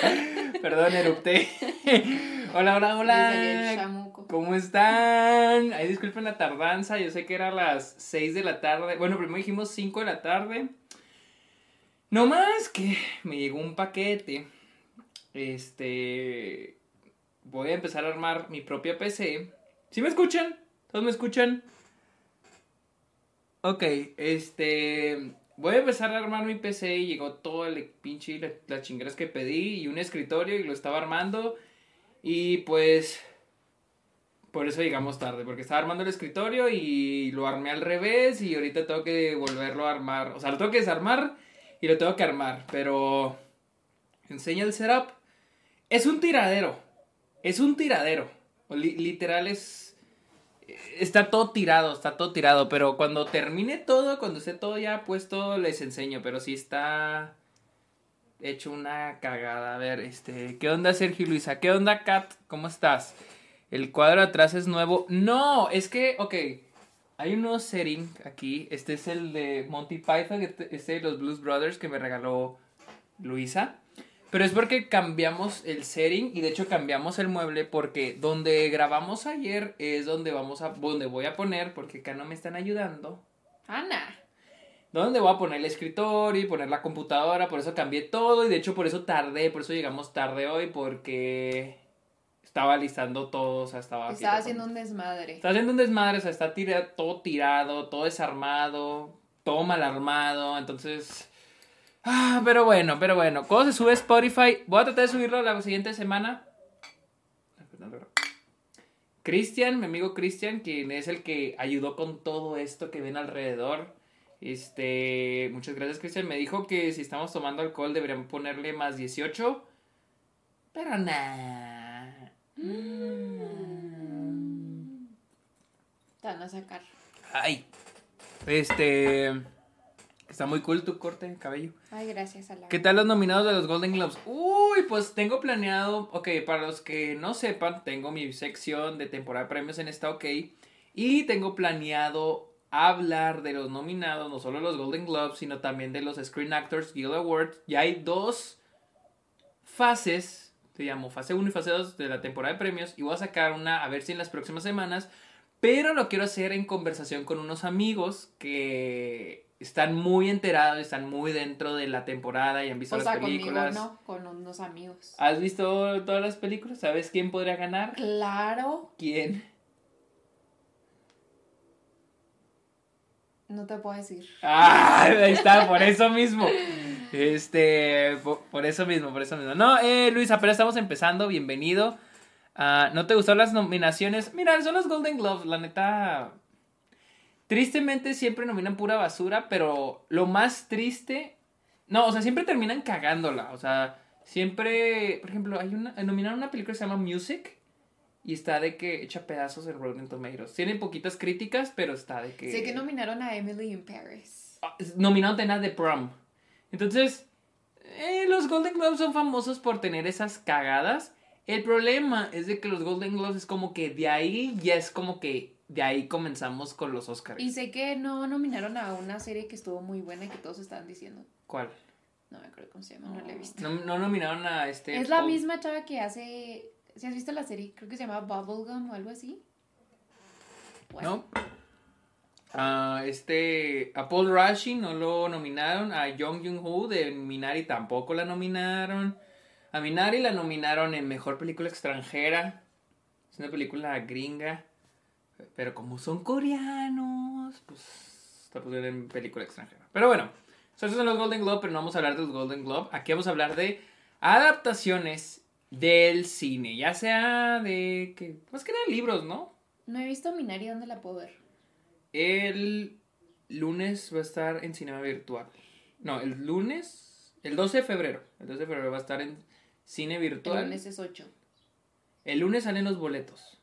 Perdón, erupté. hola, hola, hola. ¿Cómo están? Ay, disculpen la tardanza. Yo sé que era las 6 de la tarde. Bueno, primero dijimos 5 de la tarde. No más que me llegó un paquete. Este. Voy a empezar a armar mi propia PC. ¿Sí me escuchan? ¿Todos me escuchan? Ok, este. Voy a empezar a armar mi PC y llegó todo el pinche las la chingueras que pedí y un escritorio y lo estaba armando. Y pues. Por eso llegamos tarde, porque estaba armando el escritorio y lo armé al revés y ahorita tengo que volverlo a armar. O sea, lo tengo que desarmar y lo tengo que armar, pero. Enseña el setup. Es un tiradero. Es un tiradero. literal es está todo tirado, está todo tirado, pero cuando termine todo, cuando esté todo ya puesto, les enseño, pero sí está hecho una cagada. A ver, este, ¿qué onda Sergio Luisa? ¿Qué onda Kat? ¿Cómo estás? El cuadro atrás es nuevo. No, es que, ok, hay un nuevo setting aquí. Este es el de Monty Python, este, de los Blues Brothers que me regaló Luisa. Pero es porque cambiamos el setting y de hecho cambiamos el mueble porque donde grabamos ayer es donde vamos a donde voy a poner porque acá no me están ayudando. Ana. Donde voy a poner el escritorio y poner la computadora, por eso cambié todo y de hecho por eso tardé, por eso llegamos tarde hoy porque estaba listando todo, o sea, estaba Estaba haciendo un desmadre. Estaba haciendo un desmadre, o sea, está todo tirado, todo desarmado, todo mal armado, entonces Ah, pero bueno, pero bueno. ¿Cómo se sube Spotify? Voy a tratar de subirlo la siguiente semana. Cristian, mi amigo Cristian, quien es el que ayudó con todo esto que ven alrededor. Este, muchas gracias Cristian. Me dijo que si estamos tomando alcohol deberíamos ponerle más 18. Pero nada. Mm. Te van a sacar. Ay. Este. Está muy cool tu corte de cabello. Ay, gracias, a ¿Qué tal los nominados de los Golden Globes? Uy, pues tengo planeado. Ok, para los que no sepan, tengo mi sección de temporada de premios en esta OK. Y tengo planeado hablar de los nominados, no solo los Golden Globes, sino también de los Screen Actors Guild Awards. Ya hay dos fases, te llamo fase 1 y fase 2 de la temporada de premios. Y voy a sacar una, a ver si en las próximas semanas. Pero lo quiero hacer en conversación con unos amigos que están muy enterados, están muy dentro de la temporada y han visto las películas. Conmigo, no, con unos amigos. ¿Has visto todas las películas? ¿Sabes quién podría ganar? Claro. ¿Quién? No te puedo decir. Ah, ahí está, por eso mismo. Este, por, eso mismo, por eso mismo. No, eh, Luis, apenas estamos empezando, bienvenido. Ah, ¿No te gustaron las nominaciones? Mira, son los Golden Globes, la neta Tristemente siempre nominan pura basura, pero lo más triste. No, o sea, siempre terminan cagándola. O sea, siempre. Por ejemplo, hay una. Nominaron una película que se llama Music. Y está de que echa pedazos el Rotten Tomatoes. Tienen poquitas críticas, pero está de que. Sé que nominaron a Emily in Paris. Ah, nominaron a de Prom. Entonces, eh, los Golden Globes son famosos por tener esas cagadas. El problema es de que los Golden Globes es como que de ahí ya es como que de ahí comenzamos con los Oscars. Y sé que no nominaron a una serie que estuvo muy buena y que todos estaban diciendo. ¿Cuál? No me acuerdo cómo se llama, no, la he visto. No, nominaron a este. Es la misma chava que hace. Si has visto la serie, creo que se llama Bubblegum o algo así. No. A este. A Paul Rushing no lo nominaron. A Jung Jung Ho de Minari tampoco la nominaron. A Minari la nominaron en mejor película extranjera. Es una película gringa. Pero como son coreanos, pues está pusieron en película extranjera. Pero bueno, esos son los Golden Globe, pero no vamos a hablar de los Golden Globe. Aquí vamos a hablar de adaptaciones del cine, ya sea de que más que nada libros, ¿no? No he visto Minari, ¿dónde la puedo ver? El lunes va a estar en cinema virtual. No, el lunes, el 12 de febrero. El 12 de febrero va a estar en cine virtual. El lunes es 8. El lunes salen los boletos.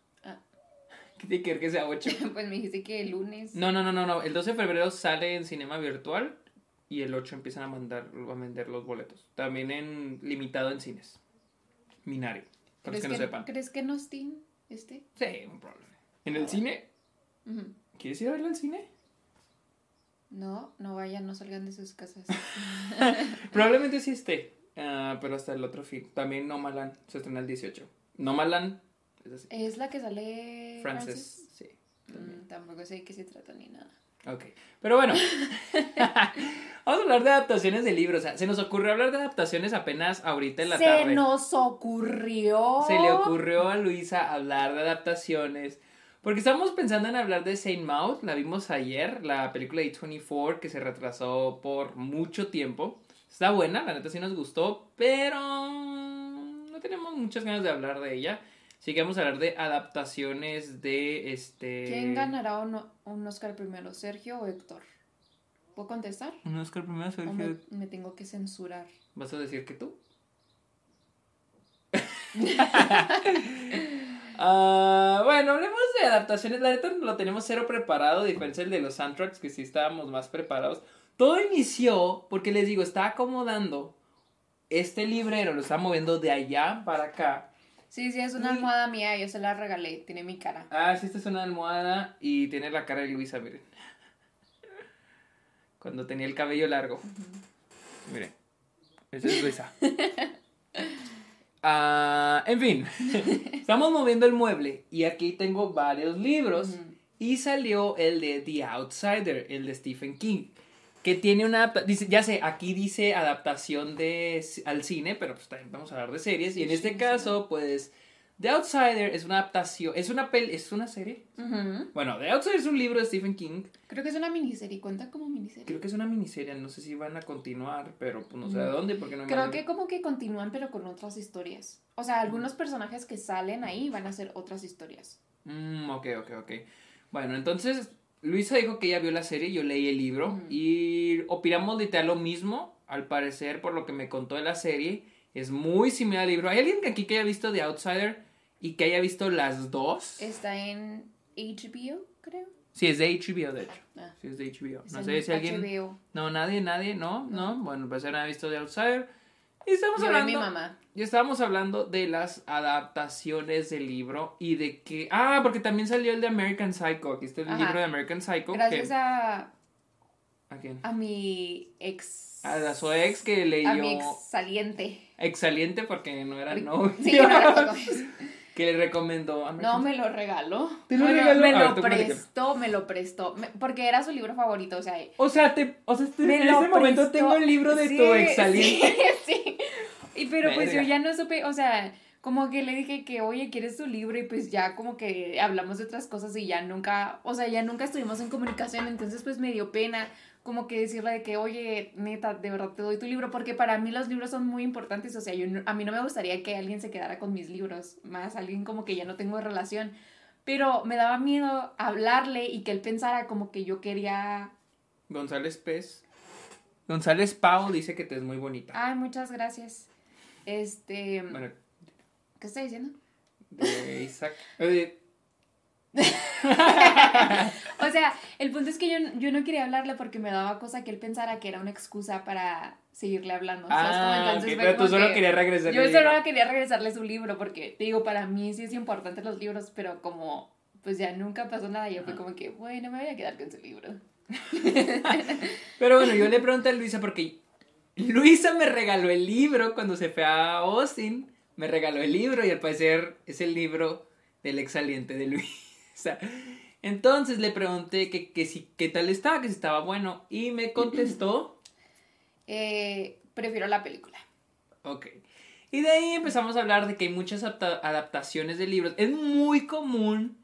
¿Qué tiene que ver que sea 8? pues me dijiste que el lunes. No, no, no, no, no. El 12 de febrero sale en cinema virtual y el 8 empiezan a mandar a vender los boletos. También en limitado en cines. Minari. Para los que, no sepan. ¿Crees que no Steam este? Sí, un problema. ¿En el cine? ¿Quieres ir a verlo al cine? No, no vayan, no salgan de sus casas. Probablemente sí esté. Ah, pero hasta el otro film. También Nomaland se estrena el 18. Nomaland es la que sale. Frances, sí. Mm, tampoco sé de qué se trata ni nada. Ok. Pero bueno. Vamos a hablar de adaptaciones de libros. O sea, se nos ocurrió hablar de adaptaciones apenas ahorita en la se tarde. nos ocurrió. Se le ocurrió a Luisa hablar de adaptaciones. Porque estábamos pensando en hablar de Saint Maud, la vimos ayer, la película de 24 que se retrasó por mucho tiempo. Está buena, la neta sí nos gustó, pero no tenemos muchas ganas de hablar de ella. Así que vamos a hablar de adaptaciones de este... ¿Quién ganará un, un Oscar primero, Sergio o Héctor? ¿Puedo contestar? Un Oscar primero, ¿O Sergio. me, me tengo que censurar? ¿Vas a decir que tú? Ah, bueno, hablemos de adaptaciones. La neta lo tenemos cero preparado, a diferencia del de los soundtracks, que sí estábamos más preparados. Todo inició porque les digo, estaba acomodando este librero, lo estaba moviendo de allá para acá. Sí, sí, es una Y- almohada mía, yo se la regalé, tiene mi cara. Ah, sí, esta es una almohada y tiene la cara de Luisa, miren. Cuando tenía el cabello largo. Miren. Esa es Luisa. Ah, en fin. Estamos moviendo el mueble y aquí tengo varios libros. Y salió el de The Outsider, el de Stephen King. Que tiene una dice, ya sé, aquí dice adaptación de al cine, pero pues también vamos a hablar de series. Y en Sí, este sí. caso, pues, The Outsider es una adaptación, es una pel es una serie. Bueno, The Outsider es un libro de Stephen King. Creo que es una miniserie, cuenta como miniserie. Creo que es una miniserie, no sé si van a continuar, pero pues no sé Mm. de dónde, porque no Creo que como que continúan pero con otras historias. O sea, algunos personajes que salen ahí van a ser otras historias. Mm, ok, ok, ok. Bueno, entonces Luisa dijo que ella vio la serie, yo leí el libro y opinamos literal lo mismo. Al parecer, por lo que me contó de la serie, es muy similar al libro. ¿Hay alguien que aquí que haya visto The Outsider y que haya visto las dos? Está en HBO, creo. Sí, es de HBO, de hecho. Ah, Sí, es de HBO. No sé si alguien... HBO. No, nadie, nadie, no, no. No. Bueno, pues nadie ha visto The Outsider. Y estamos mi hablando... mamá. Y estábamos hablando de las adaptaciones del libro y de que... Ah, porque también salió el de American Psycho. Aquí está el Ajá. libro de American Psycho. Gracias que- a, ¿A quién? a mi ex. A la su ex que leyó... A mi ex saliente. Exaliente porque no era novio. Sí, no era que le recomendó No, me lo regaló. ¿Te lo Bueno, regaló? Me ver, lo prestó, me lo prestó. me- porque era su libro favorito, o sea. O sea, te, o sea este- en lo este momento prestó. tengo el libro de Sí, tu exaliente. Sí, sí. Y pero pues yo ya no supe, o sea, como que le dije que, oye, ¿quieres tu libro? Y pues ya como que hablamos de otras cosas y ya nunca, o sea, ya nunca estuvimos en comunicación, entonces pues me dio pena como que decirle de que, oye, neta, de verdad te doy tu libro, porque para mí los libros son muy importantes, o sea, yo a mí no me gustaría que alguien se quedara con mis libros, más alguien como que ya no tengo relación, pero me daba miedo hablarle y que él pensara como que yo quería, González Pez. González Pau dice que te es muy bonita. ay, muchas gracias. Este, Bueno, ¿qué está diciendo? de Isaac. Eh, O sea, el punto es que yo, yo no quería hablarle porque me daba cosa que él pensara que era una excusa para seguirle hablando. ah, entonces ok, fue pero tú solo que- querías regresar. Yo solo quería regresarle su libro porque, te digo, para mí sí es importante los libros, pero como pues ya nunca pasó nada, yo fue como que, bueno, me voy a quedar con su libro. Pero bueno, yo le pregunté a Luisa porque Luisa me regaló el libro cuando se fue a Austin. Me regaló el libro y al parecer es el libro del exaliente de Entonces le pregunté que, que si, qué tal estaba, que si estaba bueno. Y me contestó, Eh, prefiero la película. ok. Y de ahí empezamos a hablar de que hay muchas adapta- adaptaciones de libros. Es muy común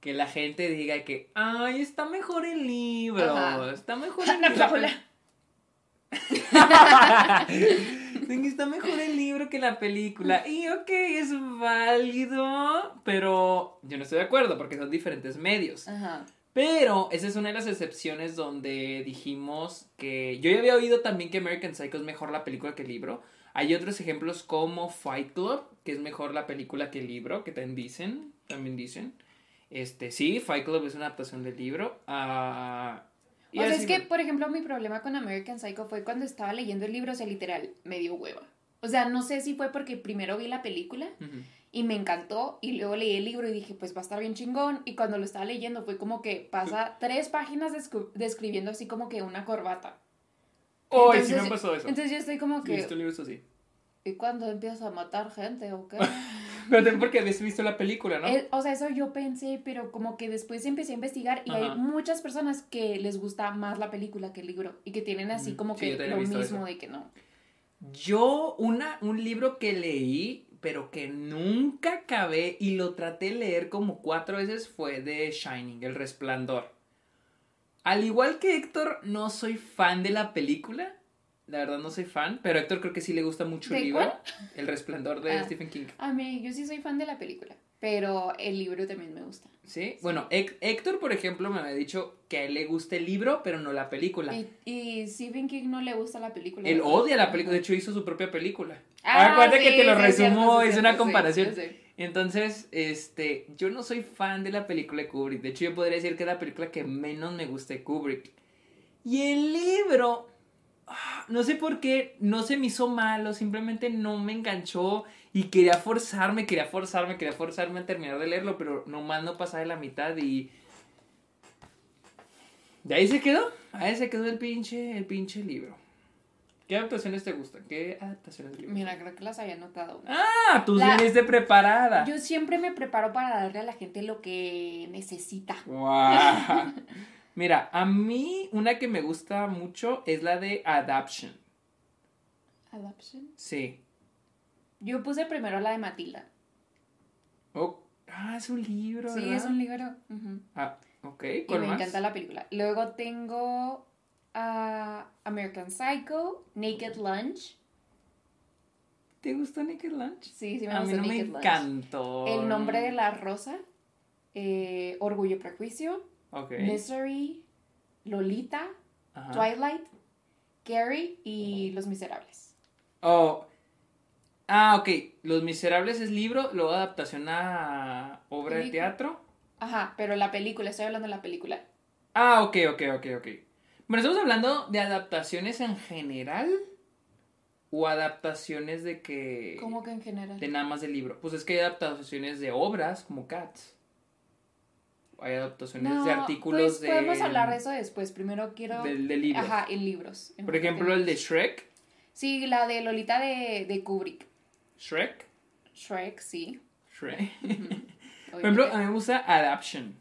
que la gente diga que, ay, está mejor el libro, Ajá. está mejor el libro. Está mejor el libro que la película. Y ok, es válido, pero yo no estoy de acuerdo porque son diferentes medios. Ajá. Pero esa es una de las excepciones donde dijimos que yo ya había oído también que American Psycho es mejor la película que el libro. Hay otros ejemplos como Fight Club, que es mejor la película que el libro, que también dicen, también dicen. Este, sí, Fight Club es una adaptación del libro. ah, y O sea, es que, por ejemplo, mi problema con American Psycho fue cuando estaba leyendo el libro, o sea, literal, me dio hueva. O sea, no sé si fue porque primero vi la película y me encantó y luego leí el libro y dije, pues va a estar bien chingón. Y cuando lo estaba leyendo fue como que pasa tres páginas descri- describiendo así como que una corbata. Sí Entonces- me pasó eso. Entonces yo estoy como Sí, que, visto libros así. ¿Y cuándo empiezas a matar gente o qué? Pero también porque habías visto la película, ¿no? Eh, o sea, eso yo pensé, pero como que después empecé a investigar y Ajá. hay muchas personas que les gusta más la película que el libro y que tienen así Mm, como sí, que lo mismo eso. de que no. Yo, una, un libro que leí, pero que nunca acabé y lo traté de leer como cuatro veces fue de Shining, El Resplandor. Al igual que Héctor, no soy fan de la película. La verdad no soy fan, pero a Héctor creo que sí le gusta mucho el ¿De libro. cuál? El Resplandor de Ah. Stephen King. A mí, yo sí soy fan de la película, pero el libro también me gusta. ¿Sí? Bueno, Héctor, por ejemplo, me había dicho que a él le gusta el libro, pero no la película. Y, y Stephen King no le gusta la película. Él odia la película, de hecho hizo su propia película. Ah, Acuérdate que te lo sí, es cierto, resumo, es cierto, una comparación. Entonces, este, yo no soy fan de la película de Kubrick. De hecho, yo podría decir que es la película que menos me gusta de Kubrick. Y el libro, no sé por qué, no se me hizo malo, simplemente no me enganchó y quería forzarme, quería forzarme, quería forzarme a terminar de leerlo, pero nomás no pasaba de la mitad y... De ahí se quedó, ahí se quedó el pinche, el pinche libro. ¿Qué adaptaciones te gustan? ¿Qué adaptaciones de libros? Mira, creo que las había notado. Ah, tú La- viniste preparada. Yo siempre me preparo para darle a la gente lo que necesita. Guau. Mira, a mí una que me gusta mucho es la de Adaption. Adoption. Sí. Yo puse primero la de Matilda. Oh, ah, es un libro, Sí, ¿verdad? es un libro. Ah, ok. Y ¿Cuál me más? encanta la película. Luego tengo American Psycho, Naked Lunch. ¿Te gustó Naked Lunch? Sí, sí me a mí no me Naked encantó. El nombre de la rosa, eh, Orgullo y Prejuicio, Ok. Misery, Lolita, Ajá. Twilight, Carrie y Los Miserables. Oh. Ah, ok. Los Miserables es libro, luego adaptación a obra de teatro. Ajá, pero la película, estoy hablando de la película. Ah, ok, ok, ok, ok. Bueno, estamos hablando de adaptaciones en general o adaptaciones de que... ¿Cómo que en general? De nada más del libro. Pues es que hay adaptaciones de obras como Cats. Hay adaptaciones No, de artículos pues de... podemos hablar de eso después. Primero quiero... De, de libros. Ajá, en libros. Por ejemplo, el de Shrek. Sí, la de Lolita de, de Kubrick. Shrek. Shrek, sí. Shrek. Por ejemplo, a mí me gusta Adaption.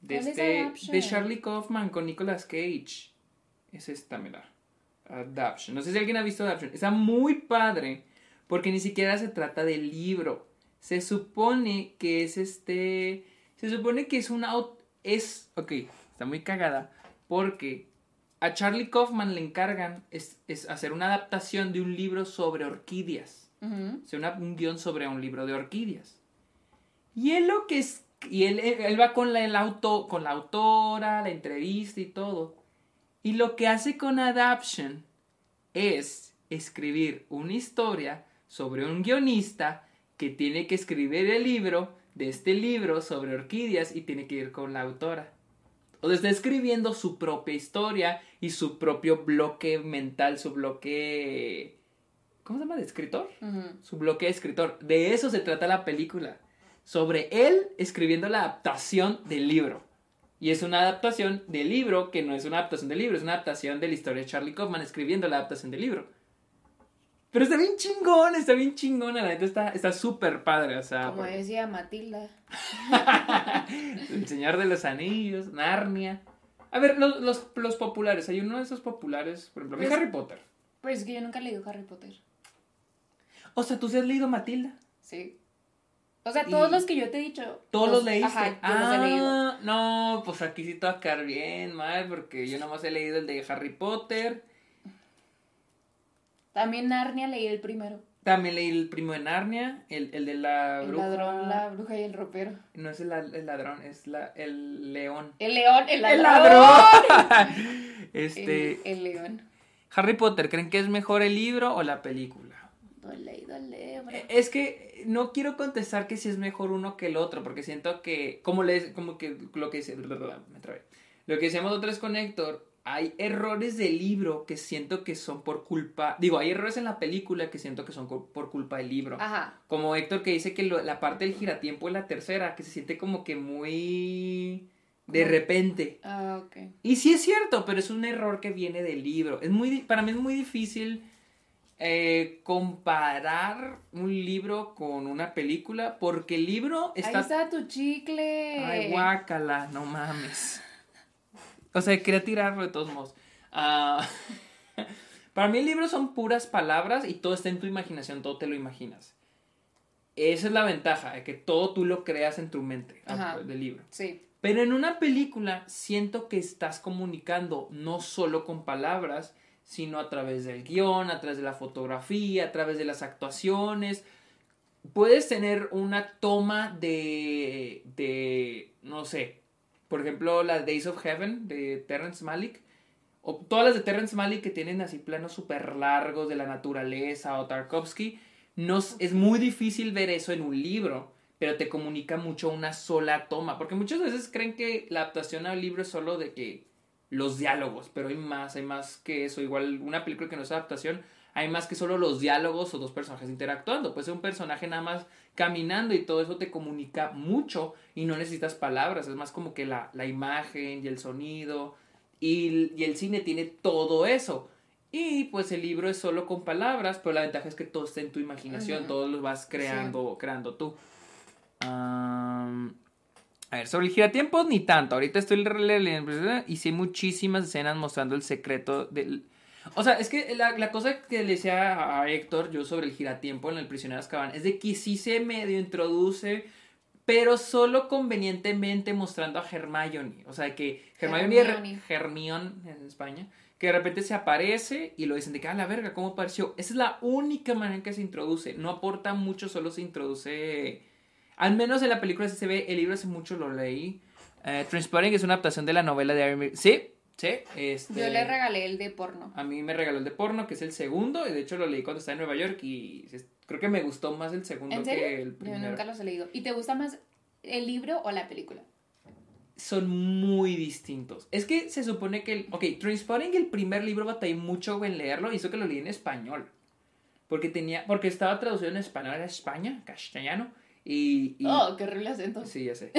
De, ¿Cuál es este, Adaption? de Charlie Kaufman con Nicolas Cage. Es esta, mira. Adaption. No sé si alguien ha visto Adaption. Está muy padre. Porque ni siquiera se trata del libro. Se supone que es este. Se supone que es un out. Es. Ok, está muy cagada. Porque a Charlie Kaufman le encargan es, es hacer una adaptación de un libro sobre orquídeas. Ujú. O sea, una- un guion sobre un libro de orquídeas. Y él lo que es. Y él- él va con la, el auto, con la autora, la entrevista y todo. Y lo que hace con Adaption es escribir una historia sobre un guionista que tiene que escribir el libro de este libro sobre orquídeas y tiene que ir con la autora. O sea, está escribiendo su propia historia y su propio bloque mental, su bloque... ¿Cómo se llama? ¿De escritor? Su bloque de escritor. De eso se trata la película. Sobre él escribiendo la adaptación del libro. Y es una adaptación del libro que no es una adaptación del libro, es una adaptación de la historia de Charlie Kaufman escribiendo la adaptación del libro. Pero está bien chingón, está bien chingona, la neta está está súper padre, o sea, Como por- decía Matilda. El Señor de los Anillos, Narnia. A ver, los, los, los populares, hay uno de esos populares, por ejemplo, Pues- Harry Potter. Pues es que yo nunca he leído Harry Potter. O sea, tú sí has leído Matilda. Sí. O sea, todos Y- los que yo te he dicho. Todos los leíste. Ajá, yo ah, los he leído. no, pues aquí sí te va a quedar bien, mal, porque yo nomás he leído el de Harry Potter. También Narnia leí el primero. También leí el primo de Narnia, el, el de la El bruja. ladrón, la bruja y el ropero. No es el, el ladrón, es la, el león. El león, el ladrón. ¡El ladrón! este, El, el león. Harry Potter, ¿creen que es mejor el libro o la película? Dole, dole, bro. Eh, Es que no quiero contestar que si es mejor uno que el otro, porque siento que, como, les, como que lo que dice, me trabé. Lo que decíamos otra vez con Héctor, hay errores del libro que siento que son por culpa, digo, hay errores en la película que siento que son por culpa del libro. Ajá. Como Héctor que dice que lo- la parte del giratiempo es la tercera, que se siente como que muy de repente. Ah, ok. Y sí es cierto, pero es un error que viene del libro. Es muy, para mí es muy difícil eh, comparar un libro con una película, porque el libro está... Ahí está tu chicle. Ay, guácala, no mames. O sea, quería tirarlo de todos modos. Ah, para mí el libro son puras palabras y todo está en tu imaginación, todo te lo imaginas. Esa es la ventaja, de que todo tú lo creas en tu mente Ajá. del libro. Sí. Pero en una película siento que estás comunicando no solo con palabras, sino a través del guion, a través de la fotografía, a través de las actuaciones. Puedes tener una toma de, de no sé, por ejemplo, las Days of Heaven de Terrence Malick, o todas las de Terrence Malick que tienen así planos súper largos de la naturaleza o Tarkovsky, no, es muy difícil ver eso en un libro, pero te comunica mucho una sola toma, porque muchas veces creen que la adaptación al libro es solo de que los diálogos, pero hay más, hay más que eso, igual una película que no es adaptación, hay más que solo los diálogos o dos personajes interactuando, puede ser un personaje nada más caminando y todo eso te comunica mucho y no necesitas palabras, es más como que la, la imagen y el sonido y, y el cine tiene todo eso. Y pues el libro es solo con palabras, pero la ventaja es que todo está en tu imaginación, todo lo vas creando, creando tú. A ver, sobre el giratiempos ni tanto. Ahorita estoy leyendo y sí muchísimas escenas mostrando el secreto del... O sea, es que la, la cosa que le decía a Héctor yo sobre el giratiempo en el prisionero de Azkaban es de que sí se medio introduce, pero solo convenientemente mostrando a Hermione. O sea, que Hermione, Hermione. Hermione en España, que de repente se aparece y lo dicen de que, ah, la verga, ¿cómo apareció? Esa es la única manera en que se introduce. No aporta mucho, solo se introduce... Al menos en la película sí se ve, el libro hace mucho lo leí. Eh, Transporting es una adaptación de la novela de Irving... Sí, sí. Este... Yo le regalé el de porno. A mí me regaló el de porno, que es el segundo, y de hecho lo leí cuando estaba en Nueva York y creo que me gustó más el segundo ¿En que el Yo primero. nunca los he leído. ¿Y te gusta más el libro o la película? Son muy distintos. Es que se supone que... El... Ok, Trainspotting, el primer libro batallé mucho en leerlo, eso que lo leí en español. Porque tenía... Porque estaba traducido en español a España, castellano, y... y- Oh, qué horrible acento. Sí, ya sé.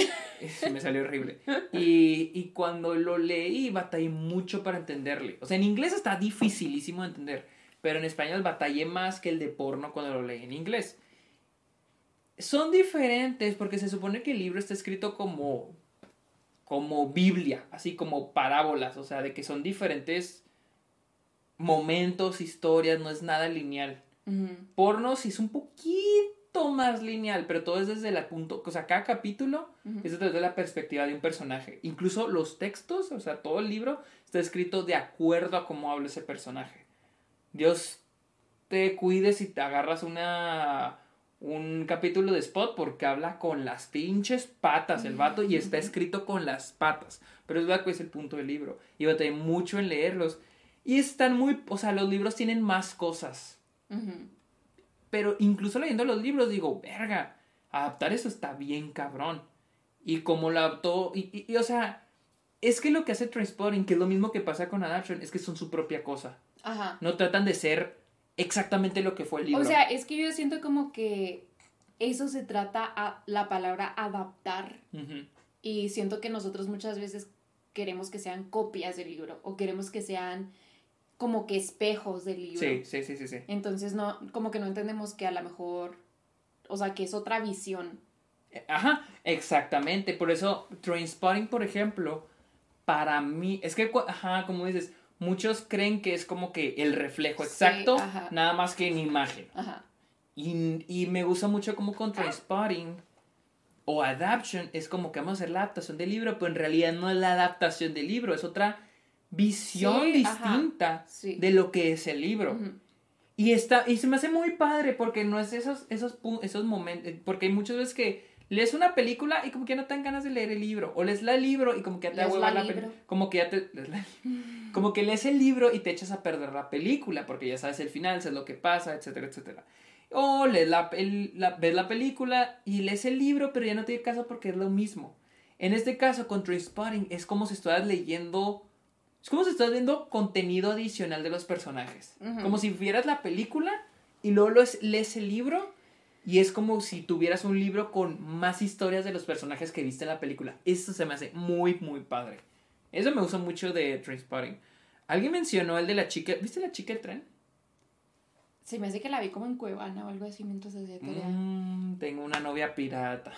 Me salió horrible. Y, y cuando lo leí, batallé mucho para entenderle. O sea, en inglés está dificilísimo de entender. Pero en español batallé más que el de porno cuando lo leí en inglés. Son diferentes porque se supone que el libro está escrito como. como Biblia, así como parábolas. O sea, de que son diferentes momentos, historias, no es nada lineal porno sí es un poquito más lineal, pero todo es desde el punto, o sea, cada capítulo Ujú. es desde la perspectiva de un personaje. Incluso los textos, o sea, todo el libro está escrito de acuerdo a cómo habla ese personaje. Dios te cuide si te agarras una un capítulo de Spot porque habla con las pinches patas el vato y está escrito con las patas. Pero es verdad que es el punto del libro. Y batallé mucho en leerlos. Y están muy, o sea, los libros tienen más cosas. Ujú. Pero incluso leyendo los libros digo, verga, adaptar eso está bien cabrón. Y como lo adaptó, y, y- y, o sea, es que lo que hace Transporting, que es lo mismo que pasa con Adaption, es que son su propia cosa. Ajá. No tratan de ser exactamente lo que fue el libro. O sea, es que yo siento como que eso se trata a la palabra adaptar y siento que nosotros muchas veces queremos que sean copias del libro o queremos que sean como que espejos del libro. sí, sí, sí, sí, sí. Entonces no, como que no entendemos que a lo mejor, o sea, que es otra visión. Ajá, exactamente. Por eso, Trainspotting, por ejemplo, para mí, es que, ajá, como dices, muchos creen que es como que el reflejo Sí, exacto, ajá. nada más que en imagen. Ajá. Y, y me gusta mucho como con Transpotting o Adaption es como que vamos a hacer la adaptación del libro, pero en realidad no es la adaptación del libro, es otra visión Sí, ajá. distinta Sí. de lo que es el libro. Ujú. Y está, y se me hace muy padre porque no es esos, esos, esos momentos, porque hay muchas veces que lees una película y como que no te dan ganas de leer el libro, o lees la libro y como que ya te da hueva la la como que ya te, lees la- como que lees el libro y te echas a perder la película, porque ya sabes el final, sabes lo que pasa, etcétera, etcétera. O lees la, el- la- ves la película y lees el libro, pero ya no tiene caso porque es lo mismo. En este caso, con Trainspotting, es como si estuvieras leyendo. Es como si estuvieras viendo contenido adicional de los personajes. Como si vieras la película y luego lees el libro. Y es como si tuvieras un libro con más historias de los personajes que viste en la película. Eso se me hace muy, muy padre. Eso me gusta mucho de Trainspotting. Alguien mencionó el de la chica. ¿Viste la chica del tren? Se me hace que la vi como en Cuevana o algo así mientras hacía tarea. Mm, tengo una novia pirata.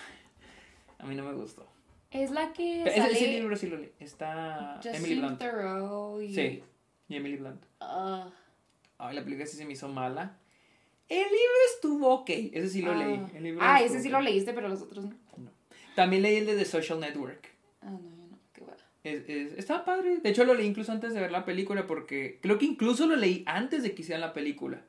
A mí no me gustó. Es la que Ese, sale ese libro sí lo leí. Está Emily Blunt. Theroux y... Sí, y Emily Blunt. Ah, Ay, la película sí se me hizo mala. El libro estuvo ok. Ese sí lo ah. leí. El libro Ah, ese sí ok. lo leíste, pero los otros no. También leí el de The Social Network. Ah, no, yo no. Qué bueno. Es, es- estaba padre. De hecho, lo leí incluso antes de ver la película porque creo que incluso lo leí antes de que hicieran la película.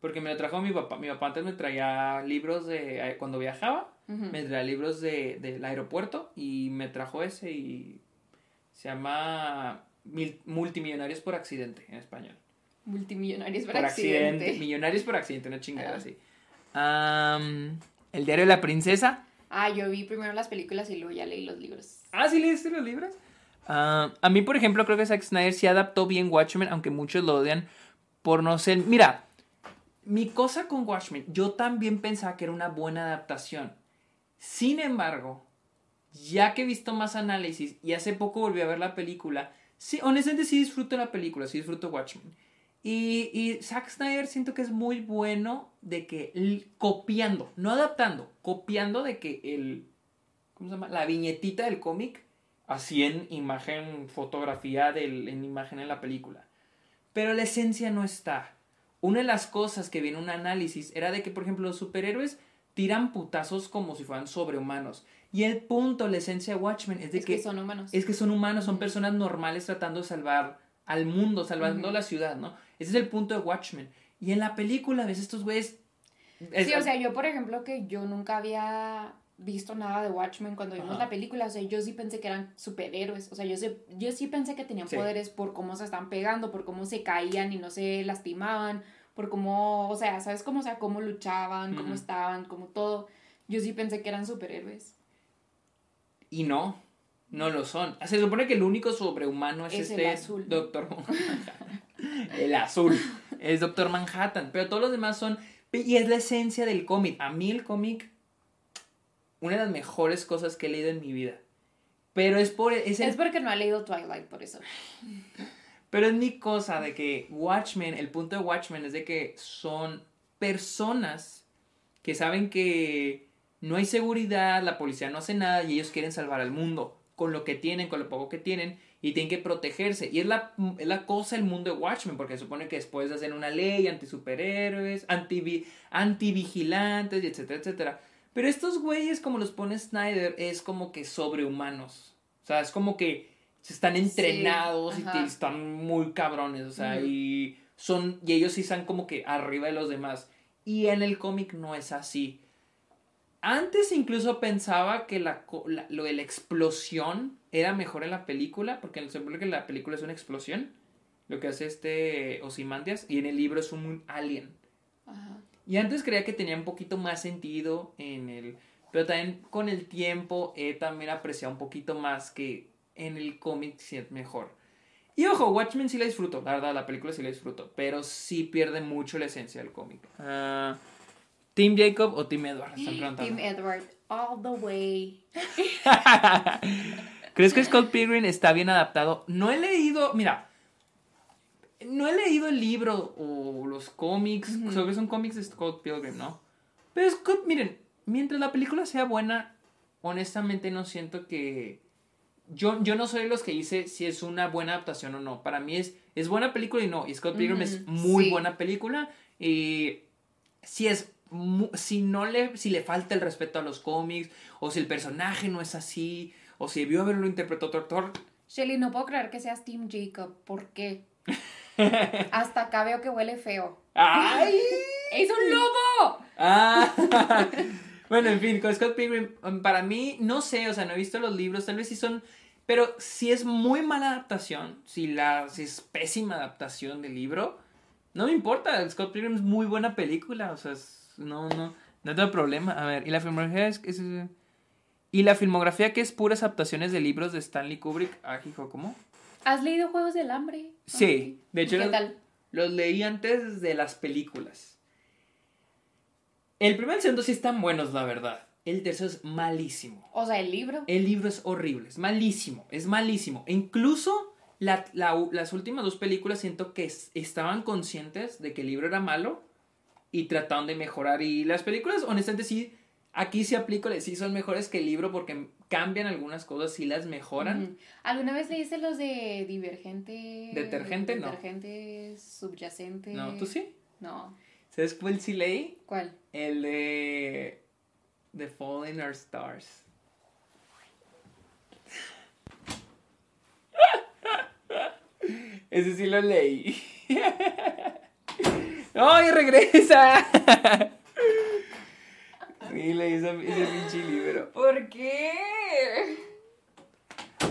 Porque me lo trajo mi papá. Mi papá antes me traía libros de... eh, Cuando viajaba, Me traía libros de, del aeropuerto y me trajo ese y se llama Mil- Multimillonarios por accidente en español. Multimillonarios por, por accidente. accidente. Millonarios por accidente, una chingada Ah. así. El diario de la princesa. Ah, yo vi primero las películas y luego ya leí los libros. Ah, ¿sí leíste los libros? A mí, por ejemplo, creo que Zack Snyder sí adaptó bien Watchmen, aunque muchos lo odian por no ser... Mira, mi cosa con Watchmen, yo también pensaba que era una buena adaptación. Sin embargo, ya que he visto más análisis y hace poco volví a ver la película, sí, honestamente sí disfruto la película, sí disfruto Watchmen. Y, y Zack Snyder siento que es muy bueno de que copiando, no adaptando, copiando de que el, ¿cómo se llama? La viñetita del cómic, así en imagen, fotografía del, en imagen en la película. Pero la esencia no está. Una de las cosas que viene un análisis era de que, por ejemplo, los superhéroes tiran putazos como si fueran sobrehumanos. Y el punto, la esencia de Watchmen es de es que, que son humanos. es que son humanos, son personas normales tratando de salvar al mundo, salvando Ujú. la ciudad, ¿no? Ese es el punto de Watchmen. Y en la película ves estos güeyes... Sí, o sea, yo por ejemplo que yo nunca había visto nada de Watchmen cuando vimos Ajá. la película, o sea, yo sí pensé que eran superhéroes, o sea, yo, sé, yo sí pensé que tenían Sí. poderes por cómo se están pegando, por cómo se caían y no se lastimaban, por cómo, o sea, ¿sabes cómo? O sea, cómo luchaban, cómo estaban, cómo todo. Yo sí pensé que eran superhéroes. Y no, no lo son. Se supone que el único sobrehumano es, Es el este azul. Doctor Manhattan. el azul. Es Doctor Manhattan. Pero todos los demás son... Y es la esencia del cómic. A mí el cómic... Una de las mejores cosas que he leído en mi vida. Pero es por... Es el- Es porque no ha leído Twilight, por eso. Pero es mi cosa de que Watchmen, el punto de Watchmen es de que son personas que saben que no hay seguridad, la policía no hace nada y ellos quieren salvar al mundo con lo que tienen, con lo poco que tienen y tienen que protegerse. Y es la, es la cosa el mundo de Watchmen, porque se supone que después hacen una ley anti superhéroes, anti, anti vigilantes, etcétera, etcétera. Pero estos güeyes, como los pone Snyder, es como que sobrehumanos. O sea, es como que están entrenados y te- están muy cabrones. O sea, y son. Y ellos sí están como que arriba de los demás. Y en el cómic no es así. Antes incluso pensaba que la, lo de la explosión era mejor en la película, porque se supone que la película es una explosión, lo que hace este Ozymandias, y en el libro es un alien. Ajá. Y antes creía que tenía un poquito más sentido en el... Pero también con el tiempo he también apreciado un poquito más que en el cómic es mejor. Y ojo, Watchmen sí la disfruto, la verdad, la película sí la disfruto, pero sí pierde mucho la esencia del cómic. Ah, ¿Team Jacob o Team Edward? Están. Team Edward, all the way. ¿Crees que Scott Pilgrim está bien adaptado? No he leído, mira, no he leído el libro o los cómics, Ujú. solo que son cómics de Scott Pilgrim, ¿no? Pero Scott, miren, mientras la película sea buena, honestamente no siento que... Yo, yo no soy de los que dice si es una buena adaptación o no. Para mí es, es buena película y no. Y Scott Pilgrim es muy sí. buena película. Y si es si no le si le falta el respeto a los cómics o si el personaje no es así o si debió haberlo interpretado otro actor Shelly, no puedo creer que seas Team Jacob. ¿Por qué? Hasta acá veo que huele feo. ay ¡Es un lobo! Ah. bueno en fin con Scott Pilgrim um, para mí no sé o sea no he visto los libros tal vez sí son pero si es muy mala adaptación si la si es pésima adaptación del libro no me importa Scott Pilgrim es muy buena película o sea es- no no no tengo problema a ver y la filmografía es, es- y la filmografía que es puras adaptaciones de libros de Stanley Kubrick ah hijo cómo ¿Has leído Juegos del Hambre? Sí, de hecho ¿Qué los- tal? Los leí antes de las películas. El primero y el segundo sí están buenos, la verdad. El tercero es malísimo. O sea, el libro. El libro es horrible, es malísimo, es malísimo. E incluso la- la- las últimas dos películas siento que es- estaban conscientes de que el libro era malo y trataron de mejorar. Y las películas, honestamente, sí, aquí sí aplico, sí son mejores que el libro porque cambian algunas cosas, y las mejoran. ¿Alguna vez leíste los de Divergente? ¿Detergente? No. Detergente, subyacente. No, ¿tú sí? No. ¿Sabes cuál sí leí? ¿Cuál? El de The Fallen Our Stars. Ese sí lo leí. ¡Ay, regresa! Sí, leí ese pinche libro. ¿Por qué?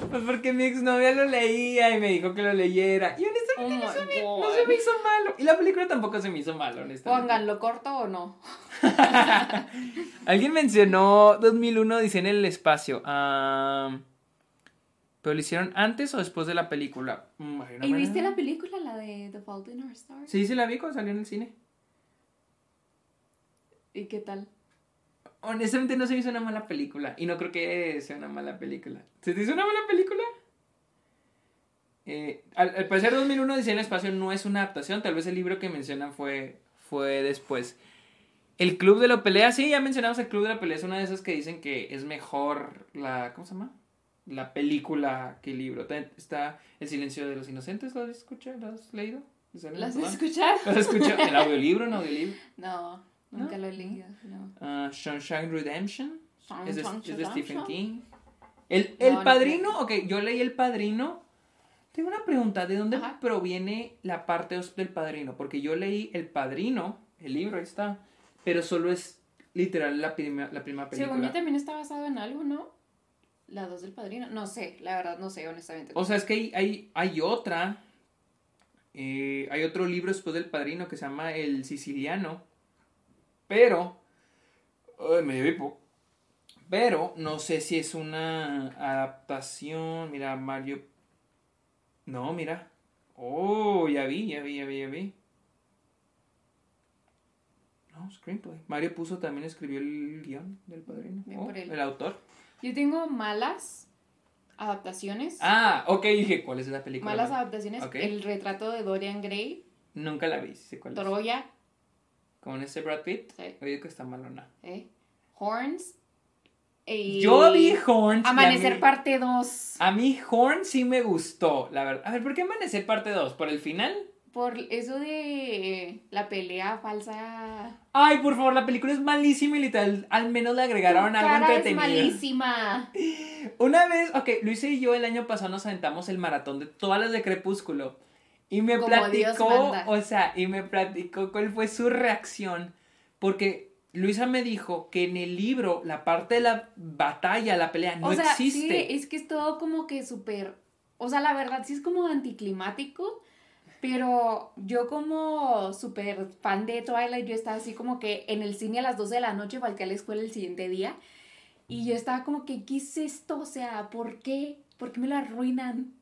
Pues porque mi exnovia lo leía y me dijo que lo leyera. Y honestamente Oh no, se me, no God. se me hizo malo. Y la película tampoco se me hizo malo, honestamente. Pónganlo corto o no. Alguien mencionó 2001 dice en el espacio. ah, ¿Pero lo hicieron antes o después de la película? Mm, ¿Y viste la película, la de The Fault in Our Stars? Sí, sí la vi cuando salió en el cine. ¿Y qué tal? Honestamente no se hizo una mala película. Y no creo que sea una mala película. ¿Se te hizo una mala película? Eh, al, al parecer 2001 dice el espacio no es una adaptación. Tal vez el libro que mencionan fue, fue después. El Club de la Pelea, sí, ya mencionamos el Club de la Pelea. Es una de esas que dicen que es mejor la... ¿Cómo se llama? La película que el libro. Está El Silencio de los Inocentes. ¿Lo has escuchado? ¿Lo has leído? ¿Te sale en ¿Las tu has escuchado? ¿Lo has escuchado? ¿En audiolibro? ¿En audiolibro? No, nunca lo he leído. No. Sunshine Redemption. Es de, es Stephen King. El, el No, no padrino, ok, yo leí El Padrino. Tengo una pregunta, ¿de dónde Ajá. proviene la parte del padrino? Porque yo leí El Padrino, el libro, ahí está, pero solo es literal la, prima- la primera Según yo película. también está basado en algo, ¿no? La dos del padrino. No sé, la verdad no sé, honestamente. O sea, es que hay, hay, hay otra, eh, hay otro libro después del padrino que se llama El Siciliano, pero, ay, me dio. Pero no sé si es una adaptación. Mira, Mario. No, mira. Oh, ya vi, ya vi, ya vi, ya vi. No, screenplay. Mario puso también escribió el guion del padrino. Oh, el autor. Yo tengo malas adaptaciones. Ah, ok, dije, ¿cuál es esa película? malas adaptaciones. El retrato de Dorian Gray, Nunca la vi, sé cuál es. Con ese Brad Pitt. Sí. Oye, que está malona. ¿eh? Horns. Yo vi Horns. Amanecer mí- parte 2. A mí Horn sí me gustó, la verdad. A ver, ¿por qué Amanecer parte 2? ¿Por el final? Por eso de la pelea falsa. Ay, por favor, la película es malísima y literal, al menos le agregaron Tu algo cara es entretenido. malísima. Una vez, ok, Luis y yo el año pasado nos aventamos el maratón de todas las de Crepúsculo. Y me Como platicó, o sea, y me platicó cuál fue su reacción. Porque Luisa me dijo que en el libro la parte de la batalla, la pelea, no o sea, existe. sí, es que es todo como que súper. O sea, la verdad sí es como anticlimático. Pero yo como súper fan de Twilight, yo estaba así como que en el cine a las 12 de la noche, falté a la escuela el siguiente día. Y yo estaba como que, ¿qué es esto? O sea, ¿por qué? ¿Por qué me lo arruinan?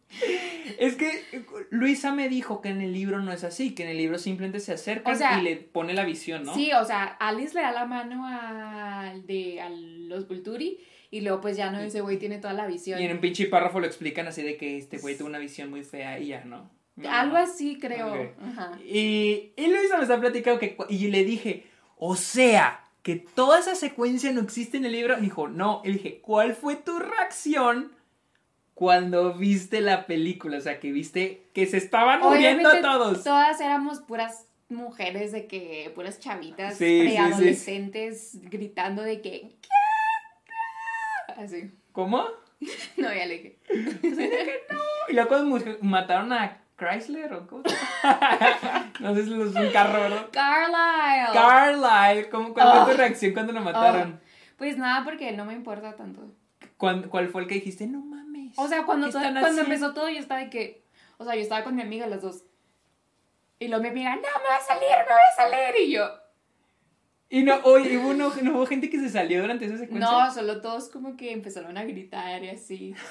Es que eh, Luisa me dijo que en el libro no es así, que en el libro simplemente se acerca O sea, y le pone la visión, ¿no? Sí, o sea, Alice le da la mano a, de, a los Vulturi y luego pues ya no, ese güey tiene toda la visión. Y en un pinche párrafo lo explican así de que este güey tuvo una visión muy fea y ya, ¿no? No. Algo así, creo. Ajá. Y, y Luisa me está platicando que... Y le dije, o sea, que toda esa secuencia no existe en el libro. Y dijo, no. Y le dije, ¿cuál fue tu reacción cuando viste la película? O sea, que viste que se estaban muriendo todos. Todas éramos puras mujeres de que, puras chavitas Sí, sí, sí. preadolescentes gritando de que. "¡Kia! Así. ¿Cómo? No, ya le dije. Y luego cuando mataron a Chrysler o cómo? No sé si es un carro, ¿verdad? Carlisle. Carlyle, ¿cómo, ¿cuál Oh. fue tu reacción cuando lo mataron? pues nada, porque no me importa tanto. ¿Cuál, cuál fue el que dijiste? No mames. O sea, cuando, ¿Qué todo- están cuando empezó todo, yo estaba de que. O sea, yo estaba con mi amiga las dos. Y luego mi amiga, no, me va a salir, me voy a salir. Y yo, Y no, oye, hubo, no, no hubo gente que se salió durante esa secuencia. no, solo todos como que empezaron a gritar y así.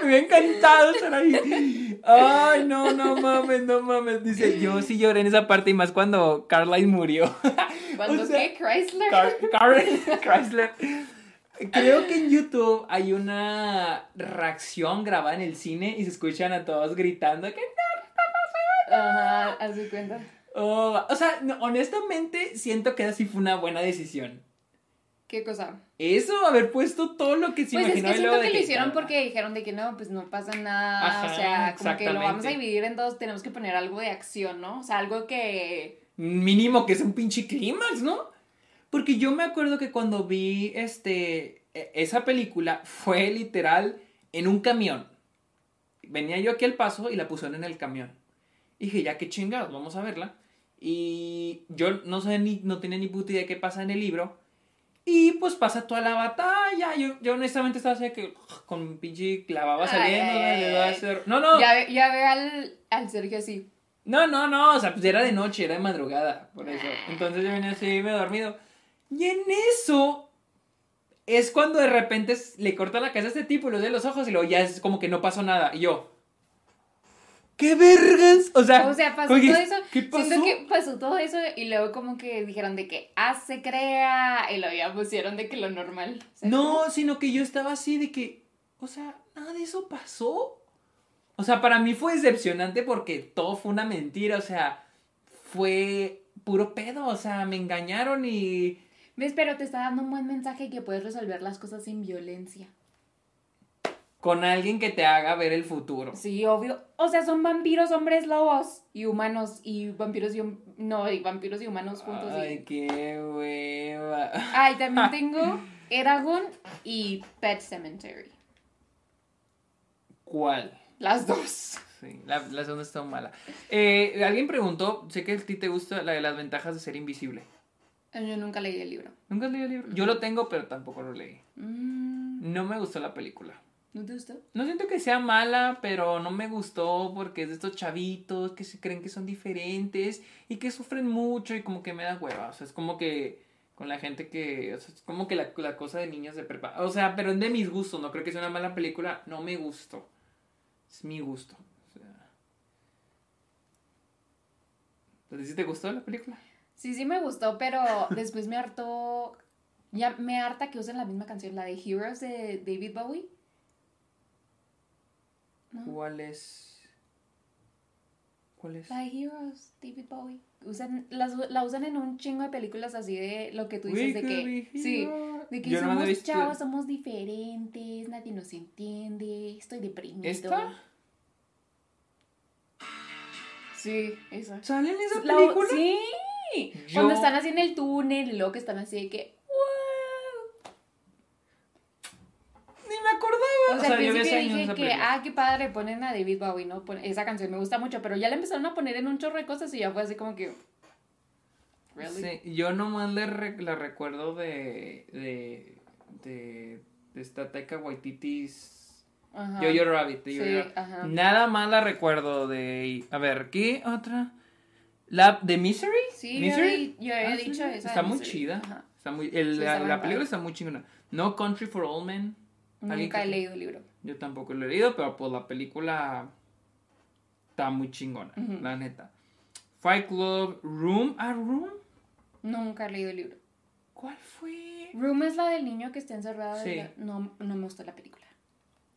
Me hubiera encantado estar ahí. Ay, no, no mames, no mames. Dice, yo sí lloré en esa parte y más cuando Carlyle murió. Cuando O sea, qué, Chrysler. Car- Car- Chrysler. Creo que en YouTube hay una reacción grabada en el cine y se escuchan a todos gritando que no, ¿qué está Ajá, haz de cuenta. Oh, o sea, no, honestamente siento que así fue una buena decisión. ¿Qué cosa? Eso, haber puesto todo lo que se Pues es imaginó que y luego siento que lo que- hicieron porque dijeron de que no, pues no pasa nada. Ajá, o sea, como que lo vamos a dividir en dos, tenemos que poner algo de acción, ¿no? O sea, algo que. Mínimo que es un pinche clímax, ¿no? Porque yo me acuerdo que cuando vi este e- esa película fue literal en un camión. Venía yo aquí al paso y la pusieron en el camión. Dije, ya qué chingados, vamos a verla. Y yo no sé ni, no tenía ni puta idea de qué pasa en el libro. Y pues pasa toda la batalla. Yo, yo honestamente estaba así que con pinche clavaba saliendo. ay, ay, hacer- No, no. Ya, ya ve al, al Sergio así. No, no, no, o sea, pues era de noche, era de madrugada, por eso. Entonces yo venía así, me dormido. Y en eso es cuando de repente le corta la cabeza a este tipo y los de los ojos y luego ya es como que no pasó nada. Y yo, ¿qué vergas? O sea, O sea, pasó todo eso. ¿Qué pasó? Siento que pasó todo eso y luego como que dijeron de que ah, se crea y luego ya pusieron de que lo normal. No, sino que yo estaba así de que, o sea, nada de eso pasó. O sea, para mí fue decepcionante porque todo fue una mentira, o sea, fue puro pedo, o sea, me engañaron y... ¿Ves? Pero te está dando un buen mensaje que puedes resolver las cosas sin violencia. con alguien que te haga ver el futuro. Sí, obvio. O sea, son vampiros, hombres lobos y humanos y vampiros y no, y vampiros y humanos juntos. y- Ay, qué hueva. Ay, también tengo Eragon y Pet Cemetery. ¿Cuál? Las dos. Sí, la, la segunda está mala. Eh, alguien preguntó, sé que a ti te gusta la de las ventajas de ser invisible. Yo nunca leí el libro. ¿Nunca has leído el libro? Yo lo tengo, pero tampoco lo leí. Mm, No me gustó la película. ¿No te gustó? No siento que sea mala, pero no me gustó porque es de estos chavitos que se creen que son diferentes y que sufren mucho y como que me da hueva. O sea, es como que con la gente que... O sea, es como que la, la cosa de niños de prepa. O sea, pero es de mis gustos. No creo que sea una mala película. No me gustó. Es mi gusto. O sea... ¿Entonces sí te gustó la película? Sí, sí me gustó, pero después me hartó. Ya me harta que usen la misma canción, la de Heroes de David Bowie. ¿No? ¿Cuál es? ¿Cuál es? La de Heroes, David Bowie. Usan, las, la usan en un chingo de películas así de lo que tú dices We de que. Sí. De que Yo somos chavos, somos diferentes, nadie nos entiende, estoy deprimido. ¿Esta? Sí, esa. ¿Sale en esa La- película? Sí. Yo- Cuando están así en el túnel luego que están así de que. ¡Wow! Ni me acordaba. O sea, al yo vi principio dije que, película. ah, qué padre, ponen a David Bowie, ¿no? Pon- Esa canción me gusta mucho, pero ya la empezaron a poner en un chorro de cosas y ya fue así como que. ¿Really? Sí, yo nomás le re- la recuerdo de, de, de, de esta Taika Waititi's Ajá. Yo-Yo Rabbit. de Sí, Rabbit. ajá. Nada más la recuerdo de... A ver, ¿qué otra? ¿La de Misery? Sí, yo ¿Misery? había- yo había Ah, dicho sí. esa Está muy Misery. chida. Ajá. Está muy, el- Sí, la, película está muy chingona. No Country for All Men. Nunca he leído el libro. Yo tampoco lo he leído, pero pues la película está muy chingona, la neta. Fight Club, Room, ah, Room. Nunca he leído el libro. ¿Cuál fue? Room es la del niño que está encerrado. Sí. la- No, no me gustó la película.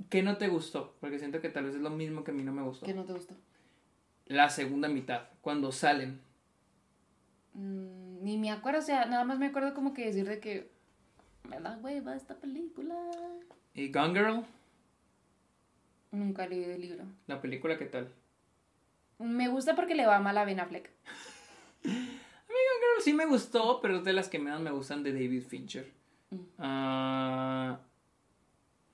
¿Qué no te gustó? Porque siento que tal vez es lo mismo que a mí no me gustó. ¿Qué no te gustó? La segunda mitad, cuando salen. Mm, ni me acuerdo, o sea, nada más me acuerdo como que decir de que me da hueva esta película. Y Gone Girl, Nunca leído el libro. la película, ¿qué tal? Me gusta porque le va mal a Ben Affleck. A mí Gone Girl sí me gustó, pero es de las que menos me gustan de David Fincher. Mm. Ah,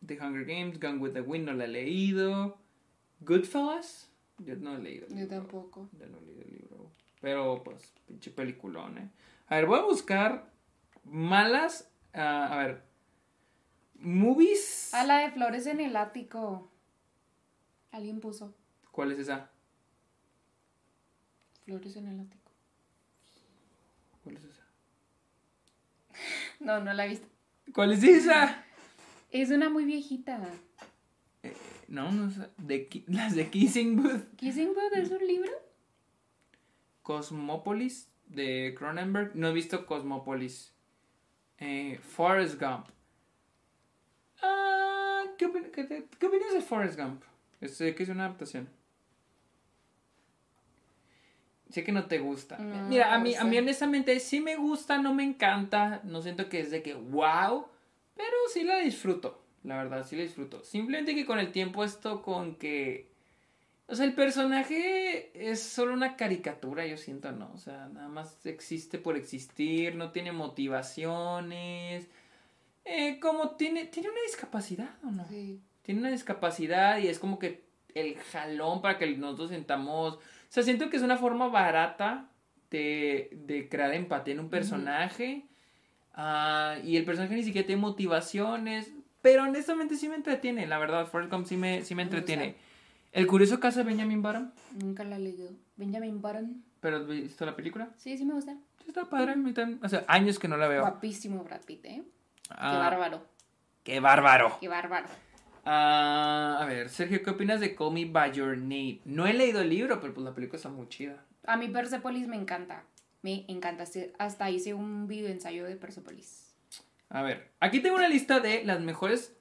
the Hunger Games, Gone with the Wind, no la he leído. Goodfellas, yo no he leído. el Yo libro. tampoco. Ya no leí el libro. Pero, pues, pinche peliculón, ¿eh? A ver, voy a buscar malas. ah, a ver. Movies. A la de Flores en el ático. Alguien puso ¿Cuál es esa? Flores en el ático. ¿Cuál es esa? No, no la he visto. ¿Cuál es esa? Es una muy viejita. No, no sé. De, las de Kissing Booth. ¿Kissing Booth es un libro? Cosmopolis de Cronenberg. No he visto Cosmopolis. Eh, Forrest Gump. Ah, ¿qué, opin- qué te- qué opinas de Forrest Gump? Sé que es una adaptación. Sé que no te gusta. No, Mira, a mí, o a mí honestamente sí me gusta, no me encanta. No siento que es de que wow, pero sí la disfruto. La verdad, sí la disfruto. Simplemente que con el tiempo esto con que... O sea, el personaje es solo una caricatura, yo siento, ¿no? O sea, nada más existe por existir, no tiene motivaciones. Eh, como tiene, tiene una discapacidad, ¿o no? Sí. tiene una discapacidad y es como que el jalón para que nosotros sentamos. O sea, siento que es una forma barata de, de crear empatía en un personaje. Ah, y el personaje ni siquiera tiene motivaciones. Pero honestamente sí me entretiene, la verdad. Forrest Gump sí me, sí me entretiene. El curioso caso de Benjamin Button. Nunca la he leído. Benjamin Button. ¿Pero has visto la película? Sí, sí me gusta. Está padre. O sea, años que no la veo. Guapísimo Brad Pitt, ¿eh? Ah, Qué bárbaro. ¡Qué bárbaro! Qué bárbaro. Ah, a ver, Sergio, ¿qué opinas de Call Me By Your Name? No he leído el libro, pero pues la película está muy chida. A mí Persepolis me encanta. Me encanta. Hasta hice un video ensayo de Persepolis. A ver, aquí tengo una lista de las mejores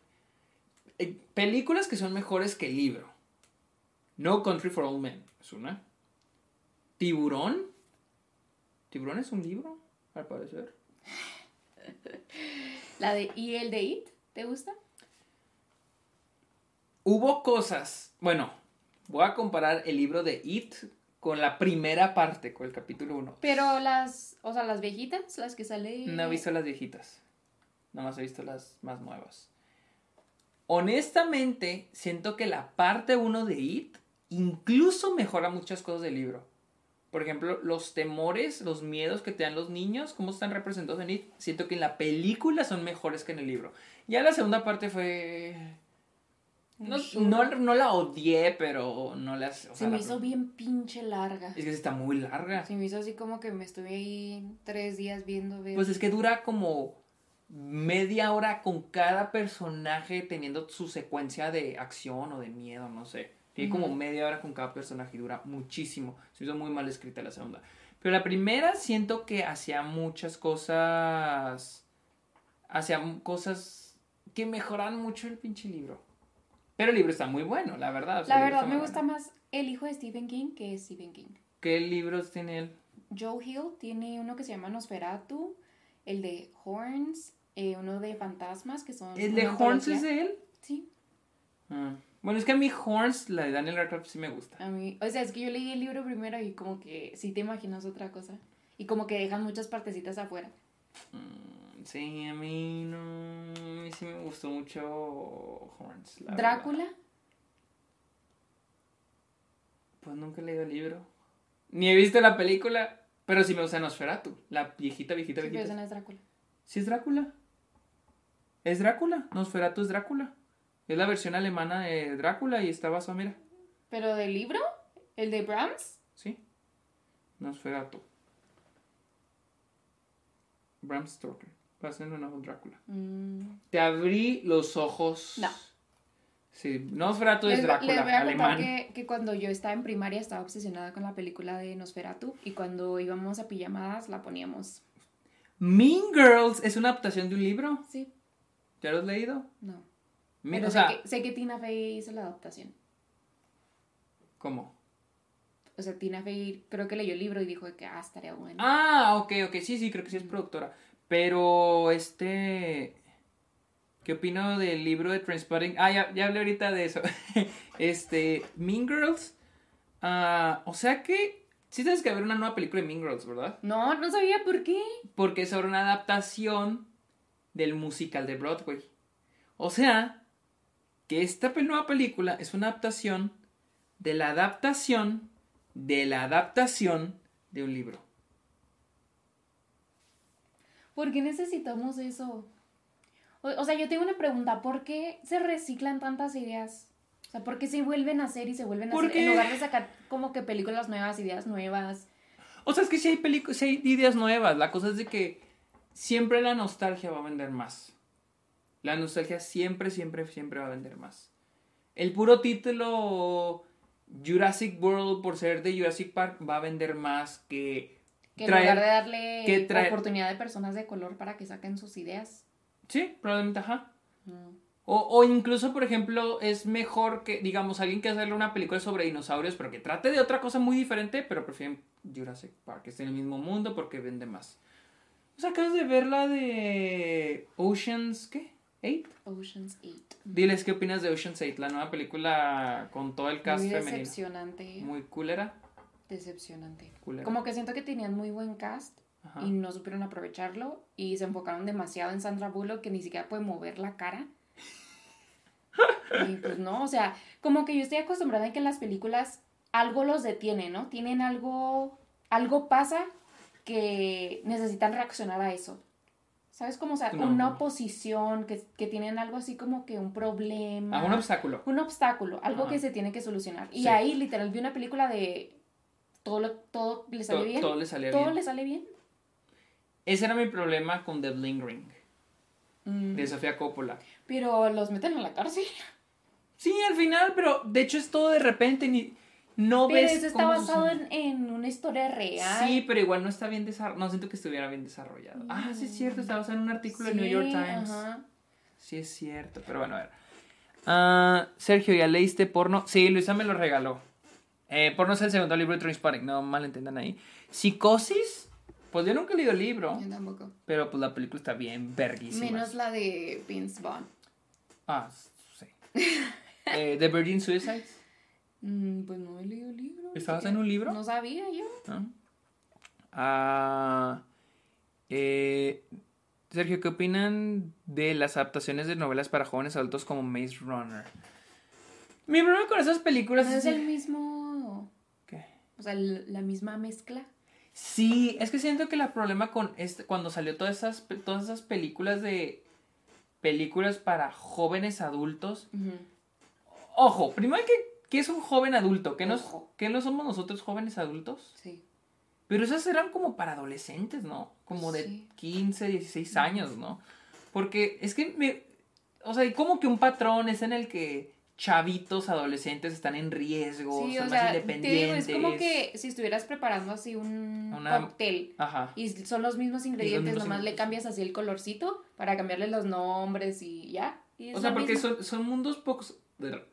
eh, películas que son mejores que el libro. No Country for Old Men es una. Tiburón. Tiburón es un libro, al parecer. La de ¿Y el de It? ¿Te gusta? Hubo cosas. Bueno, voy a comparar el libro de It con la primera parte, con el capítulo 1. Pero las, o sea, las viejitas, las que salen. No he visto las viejitas. Nada más he visto las más nuevas. Honestamente, siento que la parte 1 de It incluso mejora muchas cosas del libro. Por ejemplo, los temores, los miedos que te dan los niños, cómo están representados en It, siento que en la película son mejores que en el libro. Ya la segunda parte fue... No, no, no la odié, pero no la... o Se me la- hizo bien pinche larga. Es que está muy larga. Se me hizo así como que me estuve ahí tres días viendo. ver- Pues es que dura como media hora con cada personaje teniendo su secuencia de acción o de miedo, no sé. Tiene como media hora con cada personaje y dura muchísimo. Se hizo muy mal escrita la segunda. Pero la primera siento que hacía muchas cosas. Hacía cosas que mejoran mucho el pinche libro. Pero el libro está muy bueno, la verdad. o sea, La verdad me gusta bueno. más el hijo de Stephen King que Stephen King. ¿Qué libros tiene él? Joe Hill tiene uno que se llama Nosferatu, el de Horns, eh, uno de fantasmas que son. ¿El de Horns es de él? Sí, Ah. Bueno, es que a mí Horns, la de Daniel Radcliffe, sí me gusta. a mí. O sea, es que yo leí el libro primero y como que sí te imaginas otra cosa. Y como que dejan muchas partecitas afuera. Mm, Sí, a mí no. A mí sí me gustó mucho Horns. la Drácula, verdad. Pues nunca he leído el libro. Ni he visto la película. Pero sí me gusta Nosferatu. La viejita, viejita, sí, pero viejita. ese no es Drácula. Sí es Drácula. Es Drácula. Nosferatu es Drácula. Es la versión alemana de Drácula y está basado, mira. ¿Pero del libro? ¿El de Brahms? Sí. Nosferatu. Bram Stoker. Basado en una Drácula. Mm. Te abrí los ojos. No. Sí, Nosferatu es Drácula, les voy a alemán. que, que cuando yo estaba en primaria estaba obsesionada con la película de Nosferatu y cuando íbamos a pijamadas la poníamos. Mean Girls es una adaptación de un libro. Sí, ¿Ya lo has leído? no. Me- Pero o sé, sea, que, sé que Tina Fey hizo la adaptación. ¿cómo? O sea, Tina Fey creo que leyó el libro y dijo que, ah, estaría bueno. Ah, ok, ok, sí, sí, creo que sí es productora. Pero, este... ¿Qué opino del libro de Transpotting? Ah, ya, ya hablé ahorita de eso. este, Mean Girls. ah, o sea que... Sí sabes que va a haber una nueva película de Mean Girls, ¿verdad? No, no sabía por qué. Porque es sobre una adaptación del musical de Broadway. O sea, que esta nueva película es una adaptación de la adaptación de la adaptación de un libro. ¿Por qué necesitamos eso? O, o sea, yo tengo una pregunta. ¿Por qué se reciclan tantas ideas? O sea, ¿por qué se vuelven a hacer y se vuelven a hacer? En lugar de sacar como que películas nuevas, ideas nuevas. O sea, es que si hay películas, si hay ideas nuevas, la cosa es de que siempre la nostalgia va a vender más. La nostalgia siempre, siempre, siempre va a vender más. El puro título Jurassic World por ser de Jurassic Park va a vender más que Que en traer- lugar de darle que traer- oportunidad de personas de color para que saquen sus ideas. Sí, probablemente, ajá. Mm. O, o incluso, por ejemplo, es mejor que, digamos, alguien que hacerle una película sobre dinosaurios, pero que trate de otra cosa muy diferente, pero prefieren Jurassic Park, que esté en el mismo mundo porque vende más. O sea, acabas de ver la de Oceans, ¿qué? ¿Eight? Ocean's 8. Diles, ¿qué opinas de Ocean's 8? La nueva película con todo el cast Muy femenino. decepcionante. Muy culera. Decepcionante. culera. Como que siento que tenían muy buen cast Ajá. y no supieron aprovecharlo y se enfocaron demasiado en Sandra Bullock que ni siquiera puede mover la cara. Y pues no, o sea, como que yo estoy acostumbrada a que en las películas algo los detiene, ¿no? Tienen algo, algo pasa que necesitan reaccionar a eso. ¿Sabes? Como, o sea, No. una oposición, que, que tienen algo así como que un problema. Ah, un obstáculo. un obstáculo, algo Ajá. que se tiene que solucionar. Y Sí. ahí literal vi una película de todo lo, todo le sale bien. todo le salía todo bien. le sale bien. Ese era mi problema con The Bling Ring, Mm, de Sofía Coppola. Pero los meten a la cárcel. Sí, al final, pero de hecho es todo de repente, ni no Pero ves eso está basado en, en una historia real. Sí, pero igual no está bien desarrollado. No siento que estuviera bien desarrollado. Ah, sí es cierto, está basado en un artículo de New York Sí, Times. ajá. Sí es cierto, pero bueno, a ver. Ah, Sergio, ¿ya leíste porno? Sí, Luisa me lo regaló. Eh, porno es el segundo libro de Trainspotting, no malentendan ahí. Psicosis, pues yo nunca he leído el libro, Yo tampoco. pero pues la película está bien verguísima. Menos la de Vince Vaughn. Ah, sí. Eh, The Virgin Suicides. Mm, pues no he leído el libro. ¿Estabas en un libro? No sabía yo. ¿no? Ah, eh, Sergio, ¿qué opinan de las adaptaciones de novelas para jóvenes adultos como Maze Runner? Mi problema con esas películas No es... es el mismo. ¿Qué? O sea, la misma mezcla. Sí, es que siento que el problema con este, cuando salió todas esas, todas esas películas de películas para jóvenes adultos. Ojo, primero que, que es un joven adulto, que no, es- Ojo. que no somos nosotros jóvenes adultos. Sí. Pero esas eran como para adolescentes, ¿no? Como de Sí. 15, 16 años, ¿no? Porque es que me... O sea, hay como que un patrón es en el que chavitos adolescentes están en riesgo, Sí, son o más sea, digo, independientes. es como que si estuvieras preparando así un Una- cóctel Ajá. y son los mismos ingredientes, mismos nomás le cambias así el colorcito para cambiarle los nombres y ya. y O sea, porque son, son mundos pocos-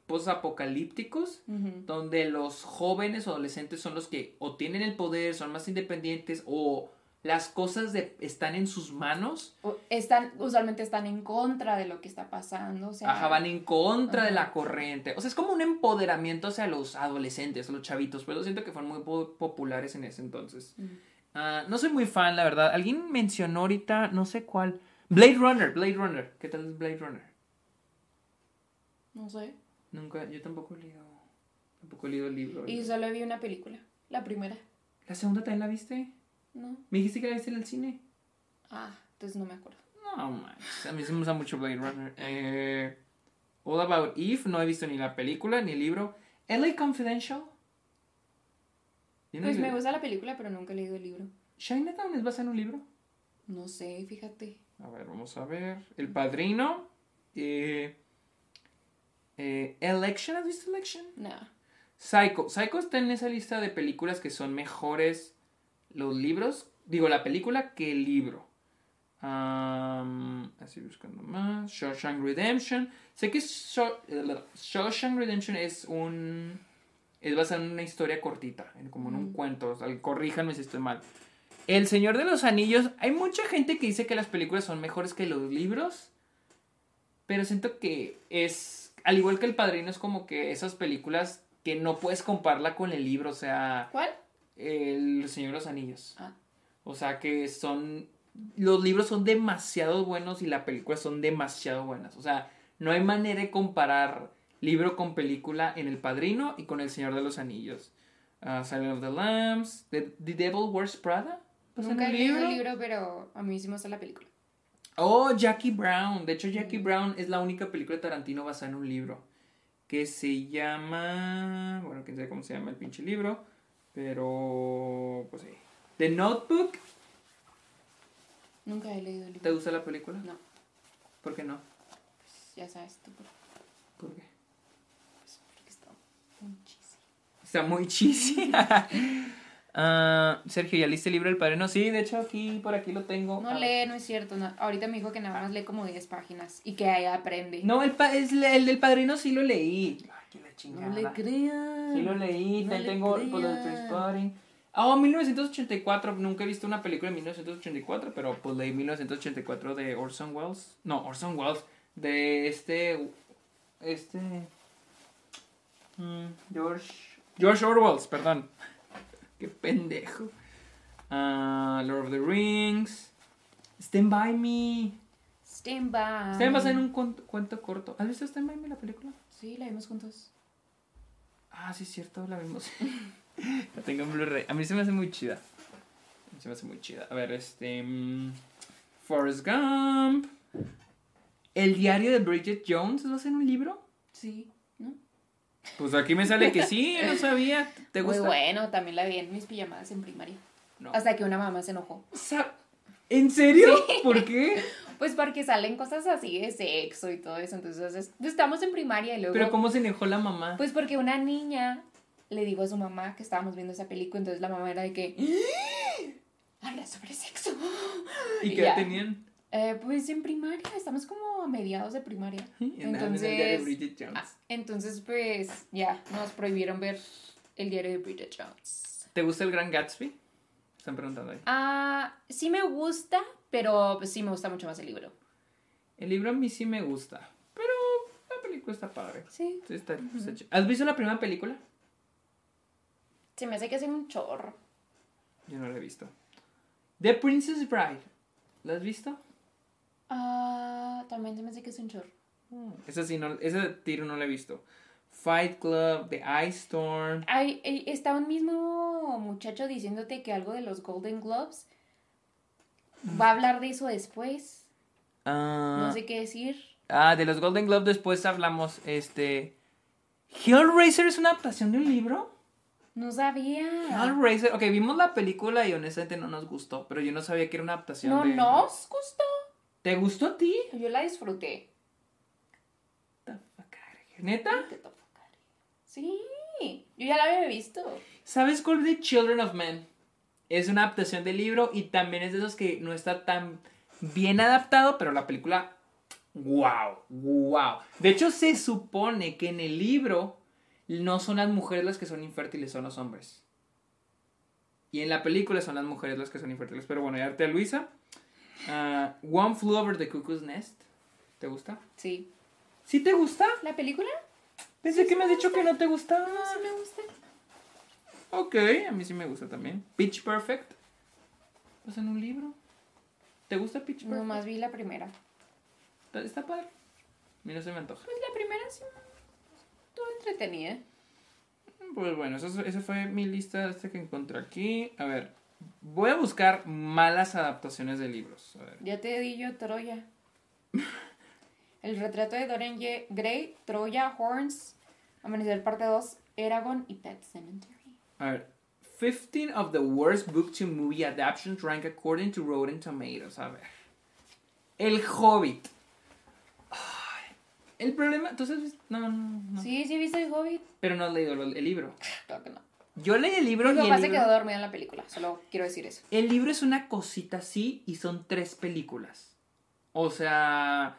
posapocalípticos Ujú. donde los jóvenes o adolescentes son los que o tienen el poder, son más independientes o las cosas de, están en sus manos. O Están, usualmente están en contra de lo que está pasando. O sea, Ajá, van en contra de la corriente. O sea, es como un empoderamiento hacia los adolescentes, a los chavitos, pero siento que fueron muy po- populares en ese entonces. Ah, no soy muy fan, la verdad. Alguien mencionó ahorita, no sé cuál. Blade Runner, Blade Runner. ¿Qué tal es Blade Runner? No sé. Nunca, yo tampoco he leído. Tampoco he leído el libro. Y solo vi una película. La primera. ¿La segunda también la viste? No. Me dijiste que la viste en el cine. Ah, entonces no me acuerdo. No manches, a mí sí me gusta mucho Blade Runner. Eh, All About Eve, no he visto ni la película ni el libro. LA Confidential. No Pues me gusta la película, pero nunca he leído el libro. Chinatown es basado en un libro. No sé, fíjate. A ver, vamos a ver. El Padrino. Eh, eh, Election, ¿has visto Election? No. Psycho. Psycho está en esa lista de películas que son mejores los libros. Digo, la película que el libro. Así buscando más. Shawshank Redemption. Sé que Shaw- Shawshank Redemption es un. Es basado en una historia cortita, como en un Mm. cuento. O sea, corríjanme si estoy mal. El Señor de los Anillos. Hay mucha gente que dice que las películas son mejores que los libros. Pero siento que es. Al igual que El Padrino, es como que esas películas que no puedes compararla con el libro. O sea, ¿Cuál? El Señor de los Anillos. Ah. O sea que son. Los libros son demasiado buenos y las películas son demasiado buenas. O sea, no hay manera de comparar libro con película en El Padrino y con El Señor de los Anillos. Uh, Silent of the Lambs, The, The Devil Wears Prada. ¿Pues Nunca he leído el libro? libro, pero a mí sí me gusta la película. Oh, Jackie Brown. De hecho, Jackie Mm. Brown es la única película de Tarantino basada en un libro. Que se llama. Bueno, quién sabe cómo se llama el pinche libro. Pero. Pues sí. The Notebook. Nunca he leído el ¿Te libro. gusta la película? No, ¿Por qué no? pues ya sabes tú, por- ¿Por qué? pues porque está muy cheesy. Está muy cheesy. Ah, Sergio, ¿ya leíste el libro del padrino? Sí, de hecho aquí, por aquí lo tengo. No lee, no es cierto. no. Ahorita me dijo que nada más lee como 10 páginas y que ahí aprende. No, el, pa- es el del padrino sí lo leí. Ay, que la chingada. No le creas. Sí lo leí, No le tengo. Trainspotting. Ah, 1984, nunca he visto una película de 1984, pero pues leí 1984 de Orson Welles. No, Orson Welles, de este, este, mm, George, George Orwell, perdón. Qué pendejo. Ah, Lord of the Rings. Stand By Me. Stand by. Está basada en un cuento, cuento corto. ¿Has visto Stand By Me, la película? Sí, la vimos juntos. Ah, sí, es cierto, la vimos. la tengo en Blu-ray. A mí se me hace muy chida. A mí se me hace muy chida. A ver, este. mm, Forrest Gump. El diario de Bridget Jones. ¿Lo hacen un libro? Sí. Pues aquí me sale que sí, no sabía. ¿Te gusta? Muy bueno, también la vi en mis pijamadas en primaria. No. Hasta que una mamá se enojó. ¿En serio? ¿Por qué? Pues porque salen cosas así de sexo y todo eso. Entonces, es- pues, estamos en primaria y luego. Pero ¿cómo se enojó la mamá? Pues porque una niña le dijo a su mamá que estábamos viendo esa película. Entonces la mamá era de que. ¡Ah! Habla sobre sexo. ¿Y qué ya. tenían? Eh, pues en primaria, estamos como a mediados de primaria. En el diario de Entonces, Bridget Jones. ah, entonces pues ya, nos prohibieron ver el diario de Bridget Jones. ¿Te gusta el Gran Gatsby? Están preguntando ahí. Ah, sí me gusta, pero pues, sí me gusta mucho más el libro. El libro a mí sí me gusta. Pero la película está padre. Sí. Sí, está- está ch- ¿Has visto la primera película? Se me hace que hacen un chorro. Yo no la he visto. The Princess Bride. ¿La has visto? Ah, también se me hace que es un chorro. Esa sí, no, ese tiro no la he visto. Fight Club, The Ice Storm. Ay, eh, está un mismo muchacho diciéndote que algo de los Golden Globes. Va a hablar de eso después. Ah, No sé qué decir. ah, de los Golden Globes después hablamos. Este. Hellraiser es una adaptación de un libro. No sabía. Hellraiser. Ok, vimos la película y honestamente no nos gustó. Pero yo no sabía que era una adaptación. No de... nos gustó. ¿Te gustó a ti? Yo la disfruté. ¿Neta? Sí, yo ya la había visto. ¿Sabes cuál de Children of Men? Es una adaptación del libro y también es de esos que no está tan bien adaptado, pero la película, wow, wow. De hecho, se supone que en el libro no son las mujeres las que son infértiles, son los hombres. Y en la película son las mujeres las que son infértiles. Pero bueno, ya arte a Luisa. Ah, One Flew Over the Cuckoo's Nest. ¿Te gusta? Sí. ¿Sí te gusta? ¿La película? Pensé que me has dicho que no te gustaba. No, sí me gusta. Ok, a mí sí me gusta también. Pitch Perfect. Pues en un libro. ¿Te gusta Pitch Perfect? Nomás vi la primera. Está, está padre. A mí no se me antoja. Pues la primera sí. Estuvo entretenida. Pues bueno, eso, esa fue mi lista que encontré aquí. A ver, voy a buscar malas adaptaciones de libros. A ver. Ya te di yo Troya. El retrato de Dorian Gray, Troya, Horns, Amanecer parte 2, Eragon y Pet Cemetery. A ver. 15 of the worst book to movie adaptations rank according to Rotten Tomatoes. A ver. El Hobbit. Ay, el problema. ¿Tú sabes? No, no, no. Sí, sí, viste el Hobbit. Pero no has leído el, el libro. Claro que no. Yo leí el libro Mi y el papá se libro- quedó dormido en la película, solo quiero decir eso. El libro es una cosita así y son tres películas. O sea,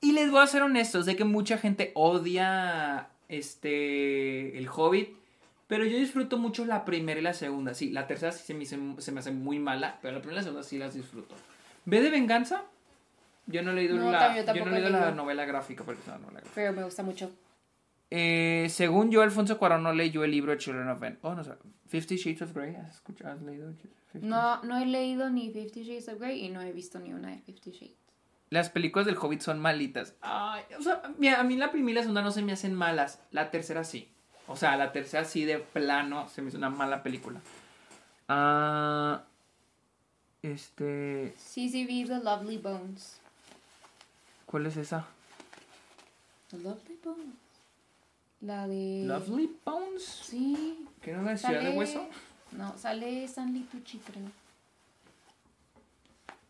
y les voy a ser honestos, sé que mucha gente odia este El Hobbit, pero yo disfruto mucho la primera y la segunda. Sí, la tercera sí se me, se me hace muy mala, pero la primera y la segunda sí las disfruto. ¿Ve de venganza? Yo no he leído, No, la, yo yo no he leído la novela gráfica, porque es una novela gráfica. Pero me gusta mucho. Eh, según yo, Alfonso Cuarón no leyó el libro de Children of Men. Oh, no sé. Fifty Shades of Grey. ¿Has, escuchado, has leído? No, no he leído ni Fifty Shades of Grey y no he visto ni una de Fifty Shades. Las películas del Hobbit son malitas. Ay, o sea, mira, a mí la primera y la segunda no se me hacen malas. La tercera sí. O sea, la tercera sí de plano se me hizo una mala película. Ah. este. Vi The Lovely Bones. ¿Cuál es esa? The Lovely Bones. La de. Lovely Bones. Sí. ¿Que no es la ciudad de sale- hueso? No, sale Stanley Tucci, creo.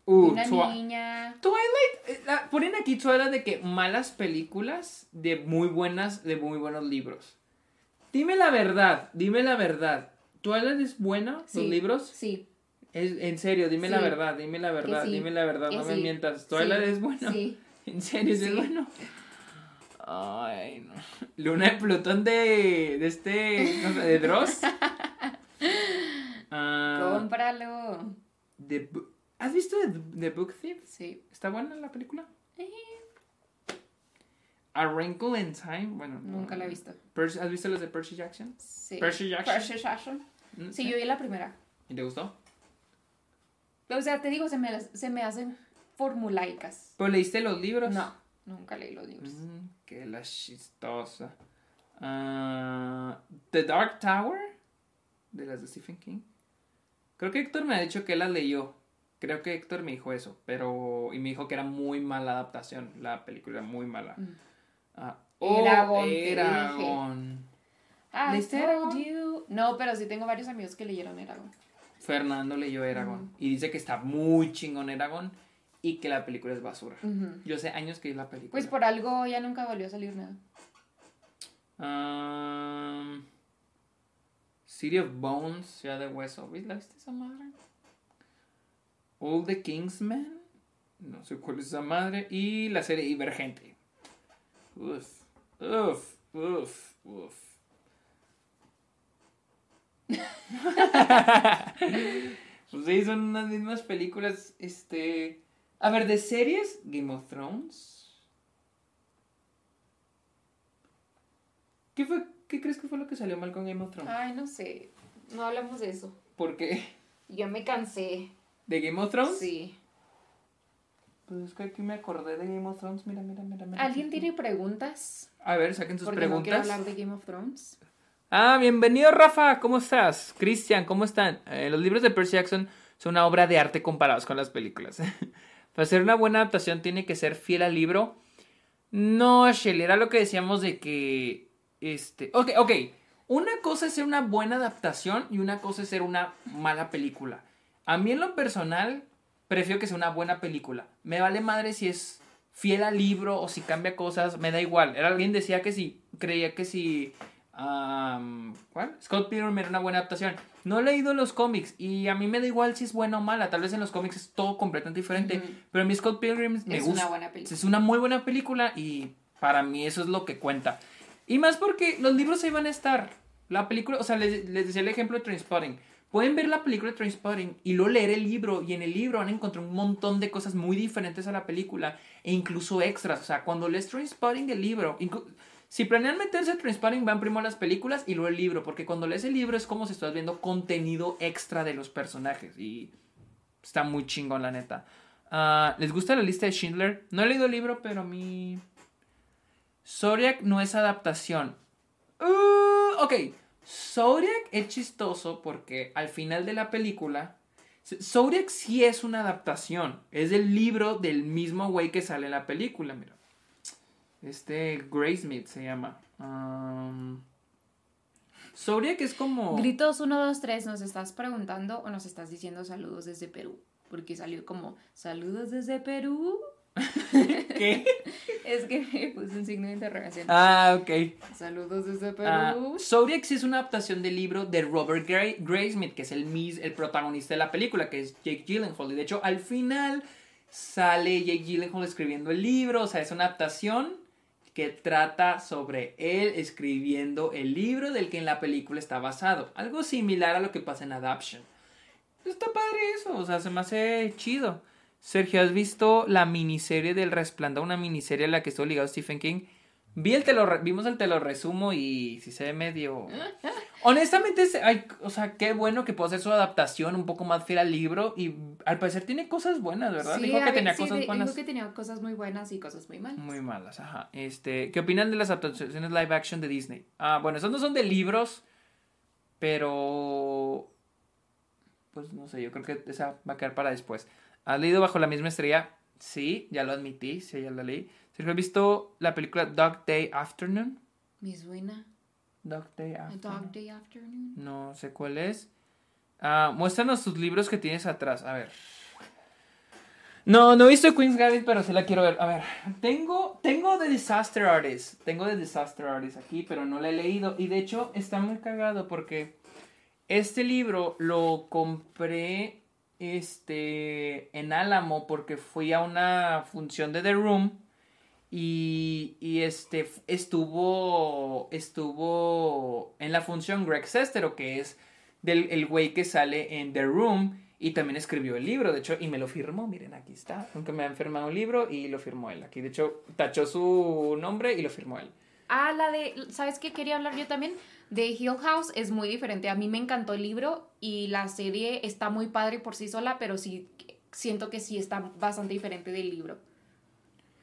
Uh, una Twi- niña. Twilight. eh, la- ponen aquí Twilight de que malas películas de muy buenas, de muy buenos libros. Dime la verdad, dime la verdad. ¿Twilight es buena? Sí. ¿Los libros? Sí. Es, en serio, dime la verdad, dime la verdad, sí. dime la verdad, no me mientas. ¿Twilight es bueno? Sí. ¿En serio sí es bueno? Ay, no. Luna de Plutón de, de este, no sé, de Dross. Ah, Cómpralo. The ¿Has visto The, The Book Thief? Sí. ¿Está buena la película? A Wrinkle in Time, bueno. Nunca no. la he visto. ¿Has visto las de Percy Jackson? Sí. Percy Jackson. Percy Jackson. Mm, Sí, yo vi la primera. ¿Y te gustó? O sea, te digo, se me, se me hacen formulaicas. ¿Pero leíste los libros? No, nunca leí los libros. Mm, que la chistosa. Ah, The Dark Tower, de las de Stephen King. Creo que Héctor me ha dicho que las leyó. Creo que Héctor me dijo eso, pero... Y me dijo que era muy mala adaptación, la película, muy mala. Mm. Ah, Eragon. Eragon. I ¿Leíste told Eragon? you. No, pero sí tengo varios amigos que leyeron Eragon. Fernando leyó Eragon. Mm. Y dice que está muy chingón Eragon y que la película es basura. Yo sé años que vi la película. Pues por algo ya nunca volvió a salir nada. Um, City of Bones, ya de hueso. ¿La viste esa madre? All the Kingsmen. No sé cuál es esa madre. Y la serie Divergente. Uf, uf, uf, uf. pues sí, son unas mismas películas. Este. A ver, de series, Game of Thrones. ¿Qué fue? ¿Qué crees que fue lo que salió mal con Game of Thrones? Ay, no sé. No hablamos de eso. ¿Por qué? Yo me cansé. ¿De Game of Thrones? Sí. Pues es que aquí me acordé de Game of Thrones. Mira, mira, mira. mira. ¿Alguien tiene preguntas? A ver, saquen sus Porque no quiero preguntas. hablar de Game of Thrones. Ah, bienvenido Rafa, ¿cómo estás? Cristian, ¿cómo están? Eh, los libros de Percy Jackson son una obra de arte comparados con las películas. Para hacer una buena adaptación tiene que ser fiel al libro. No, Shelly, era lo que decíamos de que... Este... Ok, ok. Una cosa es ser una buena adaptación y una cosa es ser una mala película. A mí en lo personal prefiero que sea una buena película. Me vale madre si es fiel al libro o si cambia cosas, me da igual. Era alguien decía que si creía que si am, ¿cuál? Scott Pilgrim era una buena adaptación. No he leído los cómics y a mí me da igual si es buena o mala. Tal vez en los cómics es todo completamente diferente, Ujú. pero a mí Scott Pilgrim me es gusta. una buena película. Es una muy buena película y para mí eso es lo que cuenta. Y más porque los libros ahí van a estar. La película, o sea, les, les decía el ejemplo de Trainspotting. Pueden ver la película de Trainspotting y luego leer el libro y en el libro van a encontrar un montón de cosas muy diferentes a la película e incluso extras. O sea, cuando lees Trainspotting del libro, si planean meterse a Trainspotting, van primero las películas y luego el libro, porque cuando lees el libro es como si estás viendo contenido extra de los personajes y está muy chingón, la neta. Ah, ¿Les gusta la lista de Schindler? No he leído el libro, pero a mí... Zodiac no es adaptación. Uh, ok, Zodiac es chistoso porque al final de la película... Zodiac sí es una adaptación. Es el libro del mismo güey que sale en la película, mira. Este Graysmith se llama. Um, Zodiac es como... Gritos 1, 2, 3, ¿nos estás preguntando o nos estás diciendo saludos desde Perú? Porque salió como saludos desde Perú. ¿Qué? Es que me puse un signo de interrogación. Ah, ok. Saludos desde Ah, Perú. Zodiac sí es una adaptación del libro de Robert Gray, Graysmith, que es el, mis, el protagonista de la película, que es Jake Gyllenhaal. Y de hecho, al final sale Jake Gyllenhaal escribiendo el libro. O sea, es una adaptación que trata sobre él escribiendo el libro del que en la película está basado. Algo similar a lo que pasa en Adaption. Está padre eso, o sea, se me hace chido. Sergio, ¿has visto la miniserie del Resplandor? Una miniserie a la que estuvo ligado Stephen King. Vi el te lo vimos el te lo resumo y si se ve medio... Honestamente, es- ay, o sea, qué bueno que pueda hacer su adaptación un poco más fiel al libro y al parecer tiene cosas buenas, ¿verdad? Sí, Dijo que ver, tenía sí, cosas de- buenas. Dijo que tenía cosas muy buenas y cosas muy malas. Muy malas, ajá. Este, ¿qué opinan de las adaptaciones live action de Disney? Ah, bueno, esas no son de libros, pero pues no sé, yo creo que esa va a quedar para después. ¿Has leído Bajo la misma estrella? Sí, ya lo admití, sí, ya la leí. ¿Sergio, ¿has visto la película Dog Day Afternoon? Me suena. Dog Day A Afternoon. Dog Day Afternoon. No sé cuál es. Ah, muéstranos tus libros que tienes atrás. A ver. No, no he visto Queen's Gambit, pero sí la quiero ver. A ver, tengo, tengo The Disaster Artist. Tengo The Disaster Artist aquí, pero no la he leído. Y de hecho está muy cagado porque Este libro lo compré este, en Álamo porque fui a una función de The Room y, este, estuvo, estuvo en la función Greg Sestero, que es del, el güey que sale en The Room y también escribió el libro, de hecho, y me lo firmó, miren, aquí está, aunque me ha firmado un libro y lo firmó él, aquí de hecho tachó su nombre y lo firmó él. Ah, la de, ¿sabes qué quería hablar yo también? De Hill House es muy diferente. A mí me encantó el libro y la serie está muy padre por sí sola, pero sí siento que sí está bastante diferente del libro.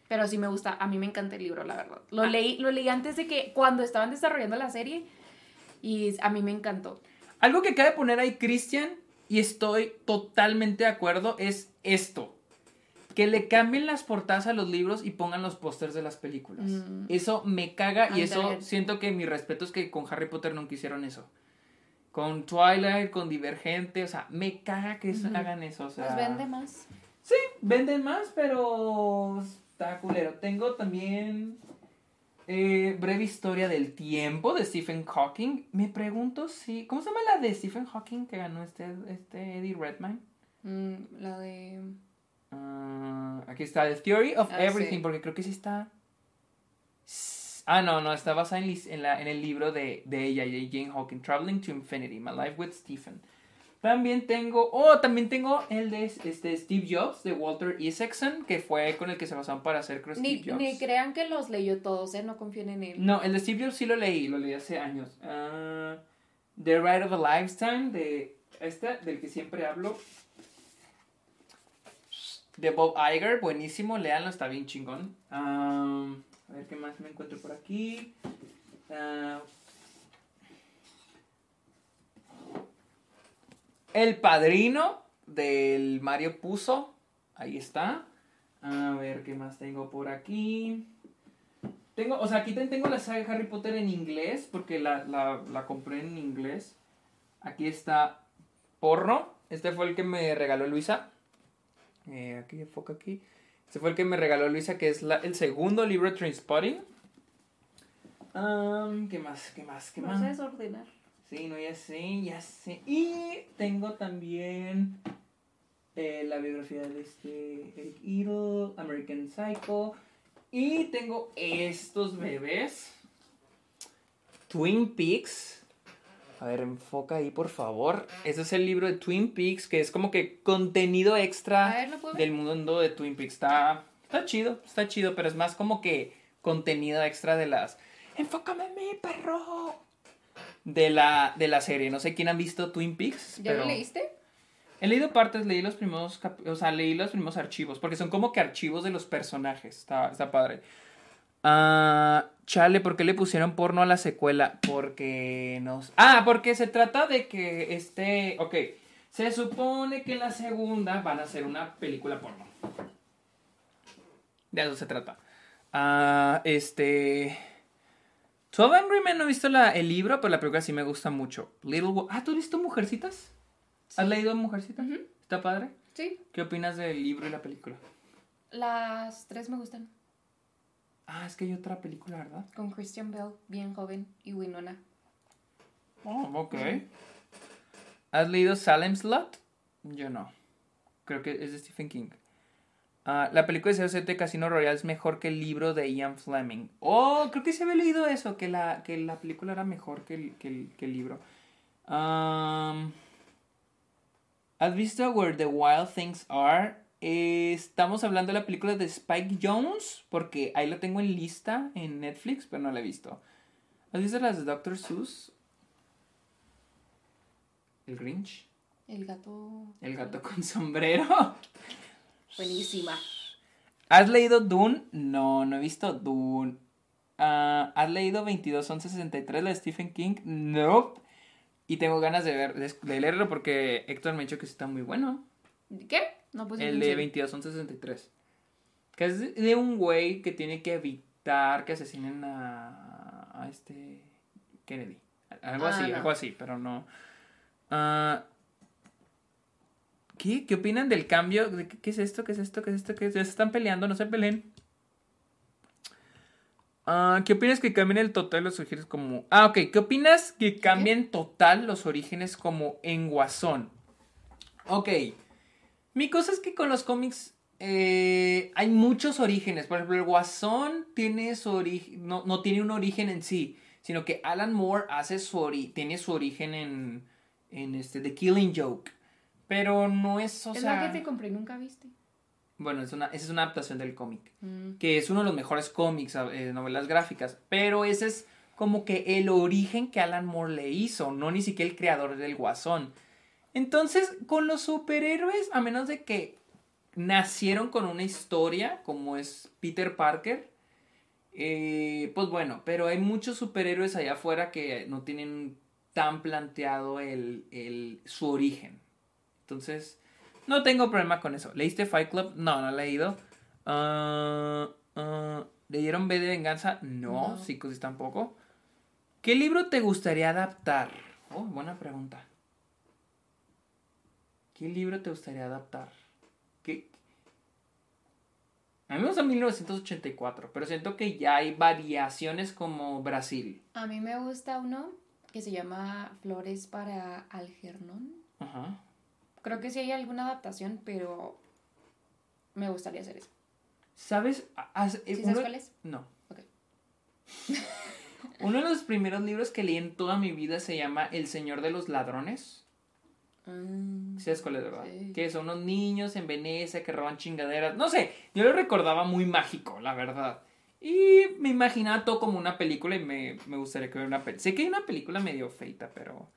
Pero sí me gusta, a mí me encanta el libro, la verdad. Lo, Ah. leí, lo leí antes de que, cuando estaban desarrollando la serie y a mí me encantó. Algo que cabe poner ahí, Christian, y estoy totalmente de acuerdo, es esto. Que le cambien las portadas a los libros y pongan los pósters de las películas. Mm. Eso me caga y eso siento que mi respeto es que con Harry Potter nunca hicieron eso. Con Twilight, con Divergente, o sea, me caga que Ujú. hagan eso. O sea, Pues vende más. Sí, venden más, pero está culero. Tengo también eh, Breve Historia del Tiempo de Stephen Hawking. Me pregunto si... ¿Cómo se llama la de Stephen Hawking que ganó este, este Eddie Redmayne? Mm, la de... Ah, aquí está, The Theory of Ah, Everything, sí. porque creo que sí está... Ah, no, no, está basada en, en, la- en el libro de, de ella, de Jane Hawking, Traveling to Infinity, My Life with Stephen. También tengo, oh, también tengo el de este, Steve Jobs, de Walter Isaacson, que fue con el que se basaron para hacer Steve Ni, Jobs. ni crean que los leyó todos, ¿eh? No confíen en él. No, el de Steve Jobs sí lo leí, lo leí hace años. Ah, The Ride of a Lifetime, de este, del que siempre hablo. De Bob Iger, buenísimo, léanlo, está bien chingón. Ah, a ver qué más me encuentro por aquí. Ah, El Padrino del Mario Puzo, ahí está. A ver qué más tengo por aquí. Tengo, o sea, aquí ten- tengo la saga de Harry Potter en inglés, porque la, la, la compré en inglés. Aquí está Porno. Este fue el que me regaló Luisa. Eh, aquí enfoca aquí. Este fue el que me regaló Luisa, que es la- el segundo libro de Trainspotting. Am, ¿Qué más? ¿Qué más? ¿Qué No más? sé desordenar. Sí, no, ya sé, ya sé. Y tengo también eh, la biografía de este Eric Idle, American Psycho. Y tengo estos bebés. Twin Peaks. A ver, enfoca ahí, por favor. Este es el libro de Twin Peaks, que es como que contenido extra del mundo de Twin Peaks. Está, está chido, está chido, pero es más como que contenido extra de las... Enfócame en mí, perro. De la, de la serie. No sé quién han visto Twin Peaks. ¿Ya pero... lo leíste? He leído partes, leí los primeros, cap- o sea, leí los primeros archivos, porque son como que archivos de los personajes. Está, está padre. Ah, chale, ¿por qué le pusieron porno a la secuela? Porque nos... Ah, porque se trata de que este... Ok, se supone que en la segunda van a hacer una película porno. De eso se trata. Ah, este... 12 Angry Men no he visto la, el libro, pero la película sí me gusta mucho. Little Wo- Ah, ¿tú has visto Mujercitas? ¿Has leído Mujercitas? ¿Está padre? Sí. ¿Qué opinas del libro y la película? Las tres me gustan. Ah, es que hay otra película, ¿verdad? Con Christian Bell, bien joven, y Winona. Oh, ok. ¿Has leído Salem's Lot? Yo no. Creo que es de Stephen King. Ah, la película de 007 Casino Royale es mejor que el libro de Ian Fleming. Oh, creo que se había leído eso, que la, que la película era mejor que el, que el, que el libro. Am, ¿Has visto Where the Wild Things Are? Eh, estamos hablando de la película de Spike Jones, porque ahí la tengo en lista en Netflix, pero no la he visto. ¿Has visto las de Dr. Seuss? El Grinch. El gato. El gato con sombrero. Buenísima. ¿Has leído Dune? No, no he visto Dune. Ah, ¿Has leído 221163 la de Stephen King? No. Y tengo ganas de ver, de, leerlo porque Héctor me ha dicho que está muy bueno. ¿Qué? No puse el de atención. 221163. Que es de- un güey que tiene que evitar que asesinen a, a este Kennedy. Algo Ah, así, no. algo así, pero no. Ah, ¿Qué? ¿Qué opinan del cambio? ¿De ¿Qué, es esto? ¿Qué es esto? ¿Qué es esto? ¿Qué es? Ya se están peleando, no se peleen. Ah, ¿Qué opinas que cambien el total los orígenes como... Ah, ok. ¿Qué opinas que cambien total los orígenes como en Guasón? Ok. Mi cosa es que con los cómics eh, hay muchos orígenes. Por ejemplo, el Guasón tiene su origen... No, no tiene un origen en sí. Sino que Alan Moore hace su ori tiene su origen en, en este, The Killing Joke. Pero no es, o es sea... la que te compré y nunca viste. Bueno, es una, esa es una adaptación del cómic. Mm. Que es uno de los mejores cómics, eh, novelas gráficas. Pero ese es como que el origen que Alan Moore le hizo, no ni siquiera el creador del Guasón. Entonces, con los superhéroes, a menos de que nacieron con una historia, como es Peter Parker, eh, pues bueno, pero hay muchos superhéroes allá afuera que no tienen tan planteado el, el, su origen. Entonces, no tengo problema con eso. ¿Leíste Fight Club? No, no he leído. Ah, ah, ¿Leyeron B de Venganza? No, No. Psicosis tampoco. ¿Qué libro te gustaría adaptar? Oh, buena pregunta. ¿Qué libro te gustaría adaptar? ¿Qué? A mí me gusta 1984, pero siento que ya hay variaciones como Brasil. A mí me gusta uno que se llama Flores para Algernon. Ajá. Creo que sí hay alguna adaptación, pero me gustaría hacer eso. ¿Sabes? ¿Sí eh, sabes uno- cuál es? No. Ok. Uno de los primeros libros que leí en toda mi vida se llama El Señor de los Ladrones. Mm, ¿Sí ¿Sabes cuál es, verdad? Sí. Que son unos niños en Venecia que roban chingaderas. No sé, yo lo recordaba muy mágico, la verdad. Y me imaginaba todo como una película y me, me gustaría que hubiera una película. Sé que hay una película medio feita, pero...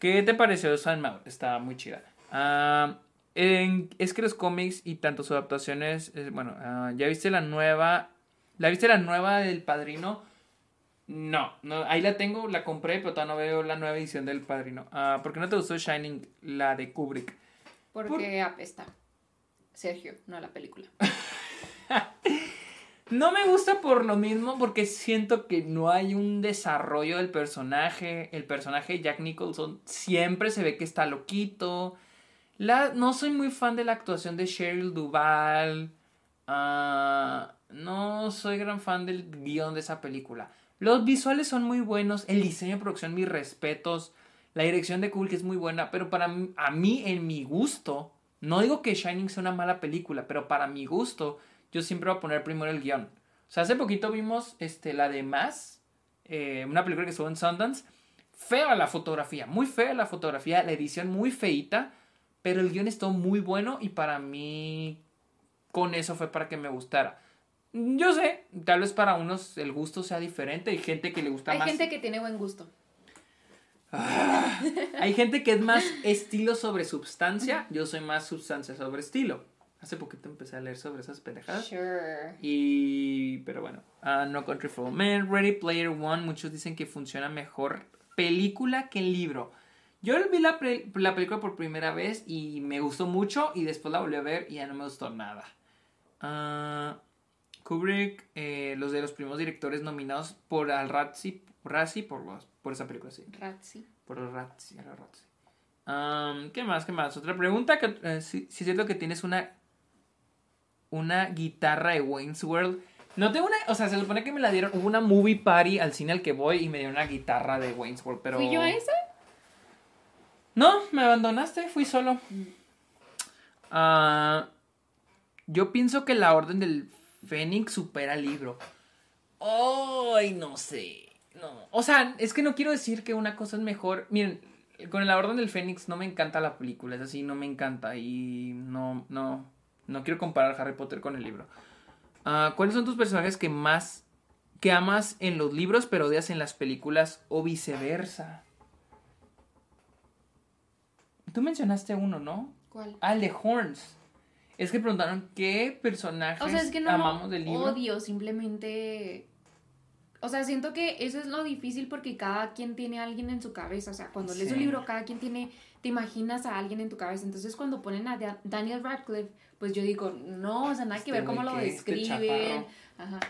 ¿Qué te pareció Sandmouth? Está muy chida. Ah, en- es que los cómics y tanto sus adaptaciones... eh, bueno, ah, ¿ya viste la nueva... ¿La viste la nueva del Padrino? No, no, ahí la tengo, la compré, pero todavía no veo la nueva edición del Padrino. Ah, ¿Por qué no te gustó Shining, la de Kubrick? Porque apesta. Sergio, no la película. No me gusta por lo mismo, porque siento que no hay un desarrollo del personaje. El personaje de Jack Nicholson siempre se ve que está loquito. No soy muy fan de la actuación de Cheryl Duval. Ah, no soy gran fan del guion de esa película. Los visuales son muy buenos. El diseño de producción, mis respetos. La dirección de Kubrick es muy buena. Pero para mí, a mí, en mi gusto, no digo que Shining sea una mala película, pero para mi gusto, yo siempre voy a poner primero el guion. O sea, hace poquito vimos este, la de Más, eh, una película que estuvo en Sundance. Fea la fotografía, muy fea la fotografía, la edición muy feita, pero el guion estuvo muy bueno y para mí con eso fue para que me gustara. Yo sé, tal vez para unos el gusto sea diferente, hay gente que le gusta Hay más. gente que tiene buen gusto. Hay gente que es más estilo sobre substancia, yo soy más substancia sobre estilo. Hace poquito empecé a leer sobre esas pendejadas. Sure. Y. Pero bueno. ah, no Country for Men, Ready Player One. Muchos dicen que funciona mejor película que libro. Yo vi la, película por primera vez y me gustó mucho. Y después la volví a ver y ya no me gustó nada. Ah, Kubrick, eh, los de los primeros directores nominados por al Razzie, Razzie por, los, por esa película, sí. Razzie. Por el Razzie, el Razzie. ¿Qué más? ¿Qué más? Otra pregunta. Que, eh, si, si es cierto que tienes una una guitarra de Wayne's World. No tengo una, o sea, se supone que me la dieron, hubo una movie party al cine al que voy y me dieron una guitarra de Wayne's World, pero... ¿Fui yo a esa? No, me abandonaste, fui solo. Ah, yo pienso que la Orden del Fénix supera el libro. Ay, no sé. No. O sea, es que no quiero decir que una cosa es mejor. Miren, con la Orden del Fénix no me encanta la película, es así, no me encanta. Y no, no, no quiero comparar Harry Potter con el libro. Ah, ¿Cuáles son tus personajes que más que amas en los libros pero odias en las películas o viceversa? Tú mencionaste uno, ¿no? ¿Cuál? Ah, el de Horns. Es que preguntaron qué personajes O sea, es que no amamos del libro. odio, simplemente... O sea, siento que eso es lo difícil porque cada quien tiene a alguien en su cabeza. O sea, cuando lees un libro, cada quien tiene... Te imaginas a alguien en tu cabeza. Entonces, cuando ponen a Da- Daniel Radcliffe, pues yo digo, no, o sea, nada que Este ver cómo lo este describen. chaparro. Ajá.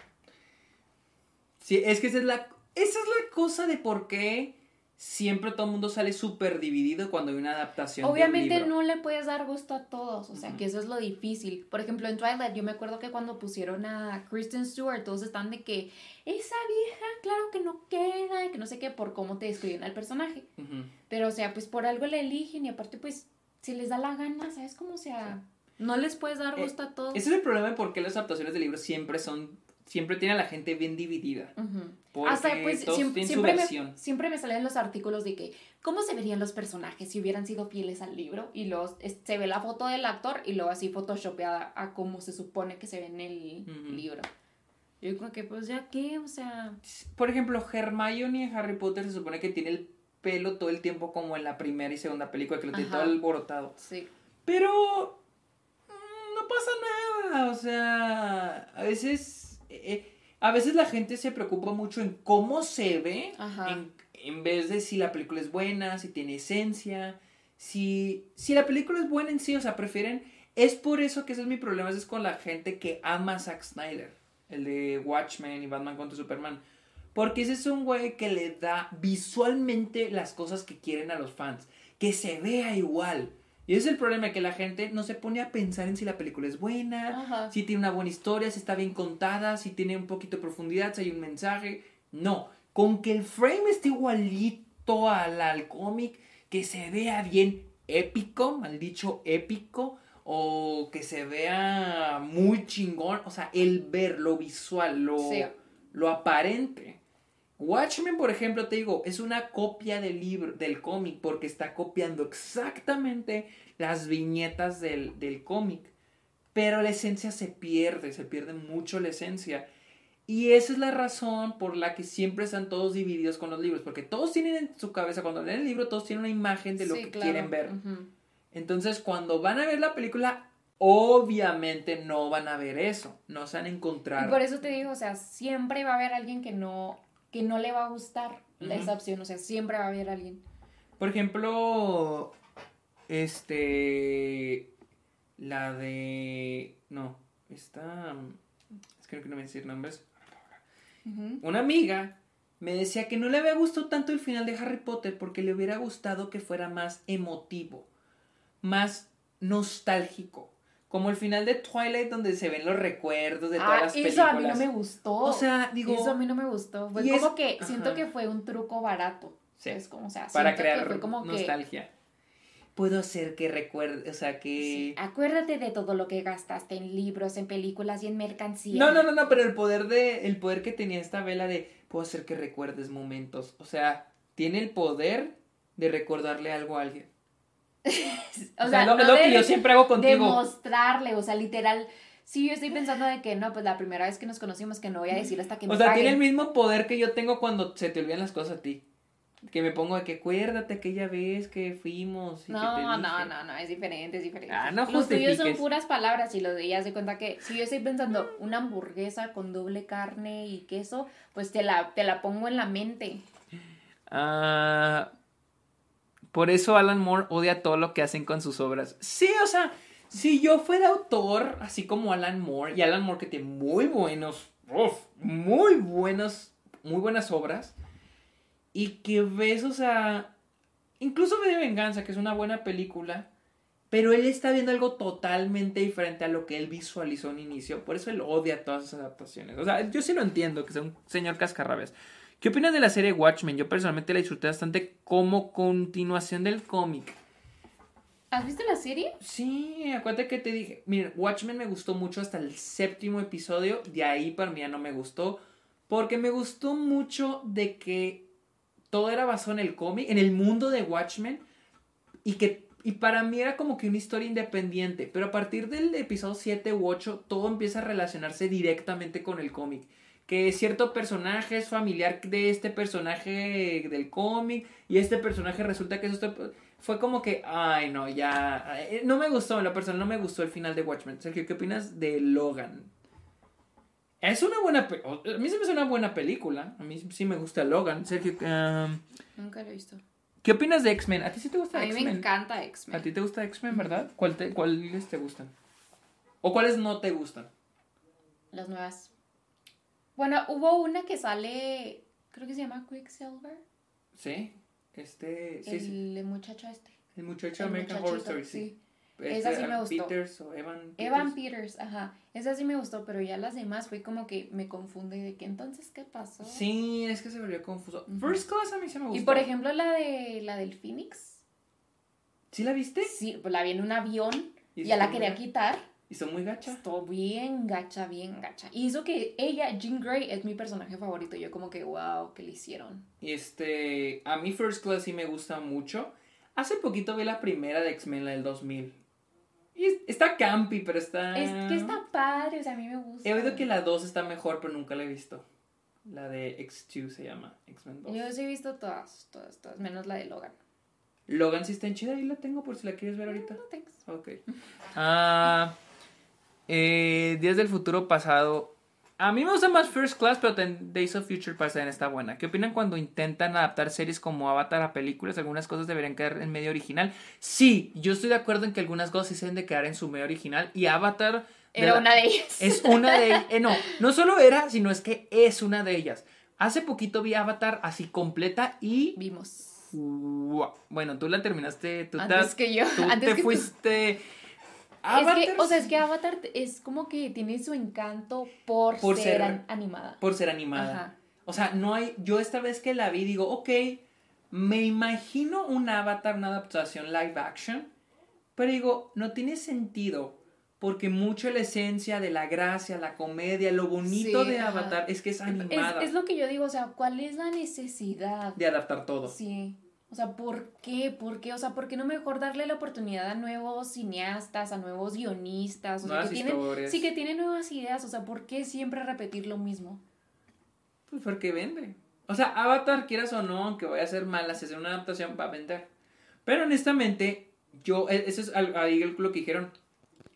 Sí, es que esa es la esa es la cosa de por qué siempre todo el mundo sale súper dividido cuando hay una adaptación. Obviamente de un libro. no le puedes dar gusto a todos, o sea, que eso es lo difícil. Por ejemplo, en Twilight yo me acuerdo que cuando pusieron a Kristen Stewart, todos están de que esa vieja, claro que no queda, y que no sé qué, por cómo te describen al personaje. Pero, o sea, pues por algo la eligen y aparte, pues, si les da la gana, ¿sabes cómo? O sea, no les puedes dar Eh, gusto a todos. Ese es el problema de por qué las adaptaciones de libros siempre son, siempre tienen a la gente bien dividida. Ujú. Porque Hasta pues todos su siempre, versión. me, siempre me salen los artículos de que cómo se verían los personajes si hubieran sido fieles al libro y los es- se ve la foto del actor y luego así photoshopeada a cómo se supone que se ve en el Ujú. libro. Yo creo que pues ya qué, o sea, Por ejemplo, Hermione en Harry Potter se supone que tiene el pelo todo el tiempo como en la primera y segunda película, que lo tiene Ajá. todo alborotado. sí. Pero mm, no pasa nada, o sea, a veces, eh, a veces la gente se preocupa mucho en cómo se ve, en, en vez de si la película es buena, si tiene esencia, si, si la película es buena en sí, o sea, prefieren, es por eso que ese es mi problema, es con la gente que ama a Zack Snyder, el de Watchmen y Batman contra Superman. Porque ese es un güey que le da visualmente las cosas que quieren a los fans. Que se vea igual. Y ese es el problema, que la gente no se pone a pensar en si la película es buena, Ajá. si tiene una buena historia, si está bien contada, si tiene un poquito de profundidad, si hay un mensaje. No, con que el frame esté igualito al, al cómic, que se vea bien épico, mal dicho épico, o que se vea muy chingón, o sea, el ver lo visual, lo, Sí. lo aparente. Watchmen, por ejemplo, te digo, es una copia del libro, del cómic, porque está copiando exactamente las viñetas del, del cómic. Pero la esencia se pierde, se pierde mucho la esencia. Y esa es la razón por la que siempre están todos divididos con los libros, porque todos tienen en su cabeza, cuando leen el libro, todos tienen una imagen de lo Sí, que claro. quieren ver. Entonces, cuando van a ver la película, obviamente no van a ver eso, no se van a encontrar. Y por eso te digo, o sea, siempre va a haber alguien que no que no le va a gustar la- Ujú. esa opción, o sea, siempre va a haber alguien. Por ejemplo, este. La de. No, esta. Es que no quiero decir nombres. Una amiga me decía que no le había gustado tanto el final de Harry Potter porque le hubiera gustado que fuera más emotivo, más nostálgico. Como el final de Twilight donde se ven los recuerdos de todas Ah, las eso películas. a mí no me gustó. O sea, digo, eso a mí no me gustó. Fue es- como que siento que fue un truco barato. Sí. Es como, o sea, para que crear fue como que nostalgia. Puedo hacer que recuerde, o sea, que... Sí, acuérdate de todo lo que gastaste en libros, en películas y en mercancía. No, no, no, no, pero el poder de el poder que tenía esta vela de puedo hacer que recuerdes momentos, o sea, tiene el poder de recordarle algo a alguien. O O sea, lo, no lo que yo siempre hago contigo. demostrarle, o sea, literal. Sí, yo estoy pensando de que no, pues la primera vez que nos conocimos que no voy a decir hasta que me O sea, paguen. tiene el mismo poder que yo tengo cuando se te olvidan las cosas a ti. Que me pongo de que acuérdate aquella vez que fuimos. y que te No, no, dije". no, no, es diferente, es diferente. Ah, no Los tuyos son puras palabras y los de ellas de cuenta que si yo estoy pensando una hamburguesa con doble carne y queso, pues te la, te la pongo en la mente. Ah, por eso Alan Moore odia todo lo que hacen con sus obras. Sí, o sea, si yo fuera autor, así como Alan Moore, y Alan Moore que tiene muy buenos, uf, muy buenos, muy buenas obras, y que ves, o sea, incluso ve de venganza, que es una buena película, pero él está viendo algo totalmente diferente a lo que él visualizó en inicio, por eso él odia todas esas adaptaciones. O sea, yo sí lo entiendo, que sea un señor cascarrabias. ¿Qué opinas de la serie Watchmen? Yo personalmente la disfruté bastante como continuación del cómic. ¿Has visto la serie? Sí, acuérdate que te dije. Miren, Watchmen me gustó mucho hasta el séptimo episodio. De ahí para mí ya no me gustó. Porque me gustó mucho de que todo era basado en el cómic, en el mundo de Watchmen. Y que. Y para mí era como que una historia independiente. Pero a partir del episodio 7 u 8, todo empieza a relacionarse directamente con el cómic. Que cierto personaje es familiar de este personaje del cómic. Y este personaje resulta que es este fue como que, ay, no, ya. eh, No me gustó, en lo personal no me gustó el final de Watchmen. Sergio, ¿qué opinas de Logan? Es una buena. pe- A mí se me hace una buena película. A mí sí me gusta Logan. Sergio, um, Nunca lo he visto. ¿qué opinas de X-Men? ¿A ti sí te gusta A mí me X-Men? encanta ¿A X-Men. ti te gusta X-Men, verdad? ¿Cuál te- ¿Cuáles te gustan? ¿O cuáles no te gustan? Las nuevas. Bueno, hubo una que sale, creo que se llama Quicksilver. ¿Sí? Este, sí, el, sí, muchacho este. el muchacho El American Horror Story, sí. sí. Este, Esa sí me gustó. Peters o Evan Peters. Evan Peters, ajá. Esa sí me gustó, pero ya las demás fue como que me confunde de que entonces qué pasó. Sí, es que se volvió confuso. Ujú. First Class a mí se me gustó. Y por ejemplo la de la del Phoenix, ¿Sí la viste? sí, pues la vi en un avión, Y ya la quería quitar. Hizo muy gacha. Estuvo bien gacha, bien gacha. Y hizo que ella, Jean Grey, es mi personaje favorito. Yo como que, wow, ¿qué le hicieron? Y este, a mí First Class sí me gusta mucho. Hace poquito vi la primera de X-Men, la del 2000. Y es- está campi, pero está... Es que está padre, o sea, a mí me gusta. He oído que la 2 está mejor, pero nunca la he visto. La de X2 se llama, X-Men 2. Yo sí he visto todas, todas, todas, menos la de Logan. Logan sí está en chida, ahí la tengo por si la quieres ver ahorita. No, thanks. Ok. Ah, eh, Días del futuro pasado. A mí me gusta más First Class, pero Days of Future Past también está buena. ¿Qué opinan cuando intentan adaptar series como Avatar a películas? Algunas cosas deberían quedar en medio original. Sí, yo estoy de acuerdo en que algunas cosas sí se deben de quedar en su medio original. Y Avatar... Era la- una de ellas. Es una de ellas. no, no solo era, sino es que es una de ellas. Hace poquito vi Avatar así completa y... Vimos. Bueno, tú la terminaste, tú, te, Antes que yo. tú antes te que tú. Fuiste... Es Avatar que, o sea, es que Avatar es como que tiene su encanto por, Por ser, ser- an- animada. por ser animada. Ajá. O sea, no hay. Yo esta vez que la vi, digo, ok, me imagino un avatar, una adaptación live action. Pero digo, no tiene sentido. Porque mucho la esencia de la gracia, la comedia, lo bonito Sí, de ajá. Avatar es que es Es, animada. es lo que yo digo, o sea, ¿cuál es la necesidad? De adaptar todo. Sí. O sea, ¿por qué? ¿Por qué? O sea, ¿por qué no mejor darle la oportunidad a nuevos cineastas, a nuevos guionistas? O sea, Nuevas tienen, sí, que tienen nuevas ideas. O sea, ¿por qué siempre repetir lo mismo? Pues porque vende. O sea, Avatar, quieras o no, aunque vaya a ser mala, si hace una adaptación, va a vender. Pero honestamente, yo, e- eso es ahí lo que dijeron.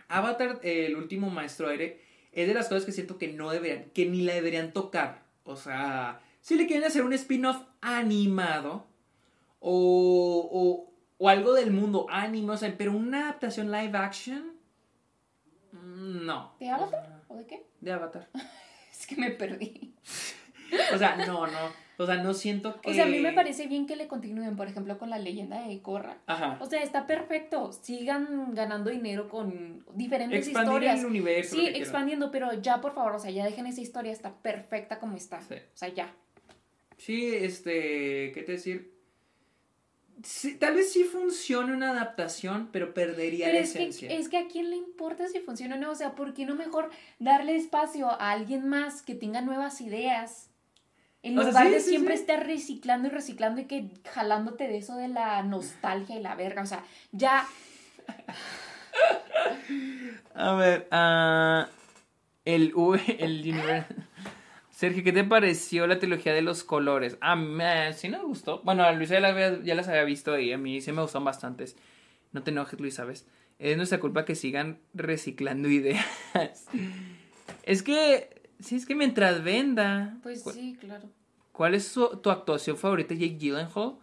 Avatar, el último maestro aire, es de las cosas que siento que no deberían, que ni la deberían tocar. O sea, si le quieren hacer un spin-off animado o, o, o algo del mundo anime, o sea, pero una adaptación live action, mm, no. ¿De Avatar? ¿O de qué? De Avatar. Es que me perdí. O sea, no, no. O sea, no siento que. O sea, a mí me parece bien que le continúen, por ejemplo, con la leyenda de Korra. Ajá. O sea, está perfecto. Sigan ganando dinero con diferentes Expandir historias. el universo. Sí, quieran. expandiendo, pero ya, por favor, o sea, ya dejen esa historia, está perfecta como está. Sí. O sea, ya. Sí, este. ¿Qué te decir? Sí, tal vez sí funcione una adaptación, pero perdería Pero la es que, esencia. es que a quién le importa si funciona o no. O sea, ¿por qué no mejor darle espacio a alguien más que tenga nuevas ideas? En O sea, lugar sí, de sí, siempre sí. estar reciclando y reciclando y que jalándote de eso de la nostalgia y la verga. O sea, ya. A ver, ah, el, el univer- Sergio, ¿qué te pareció la trilogía de los colores? A mí sí me gustó. Bueno, a Luisa ya, la había- ya las había visto y a mí sí me gustan bastantes. No te enojes, Luis, ¿sabes? Es nuestra culpa que sigan reciclando ideas. es que, sí, es que mientras venda. Pues sí, claro. ¿Cuál es su- tu actuación favorita de Jake Gyllenhaal?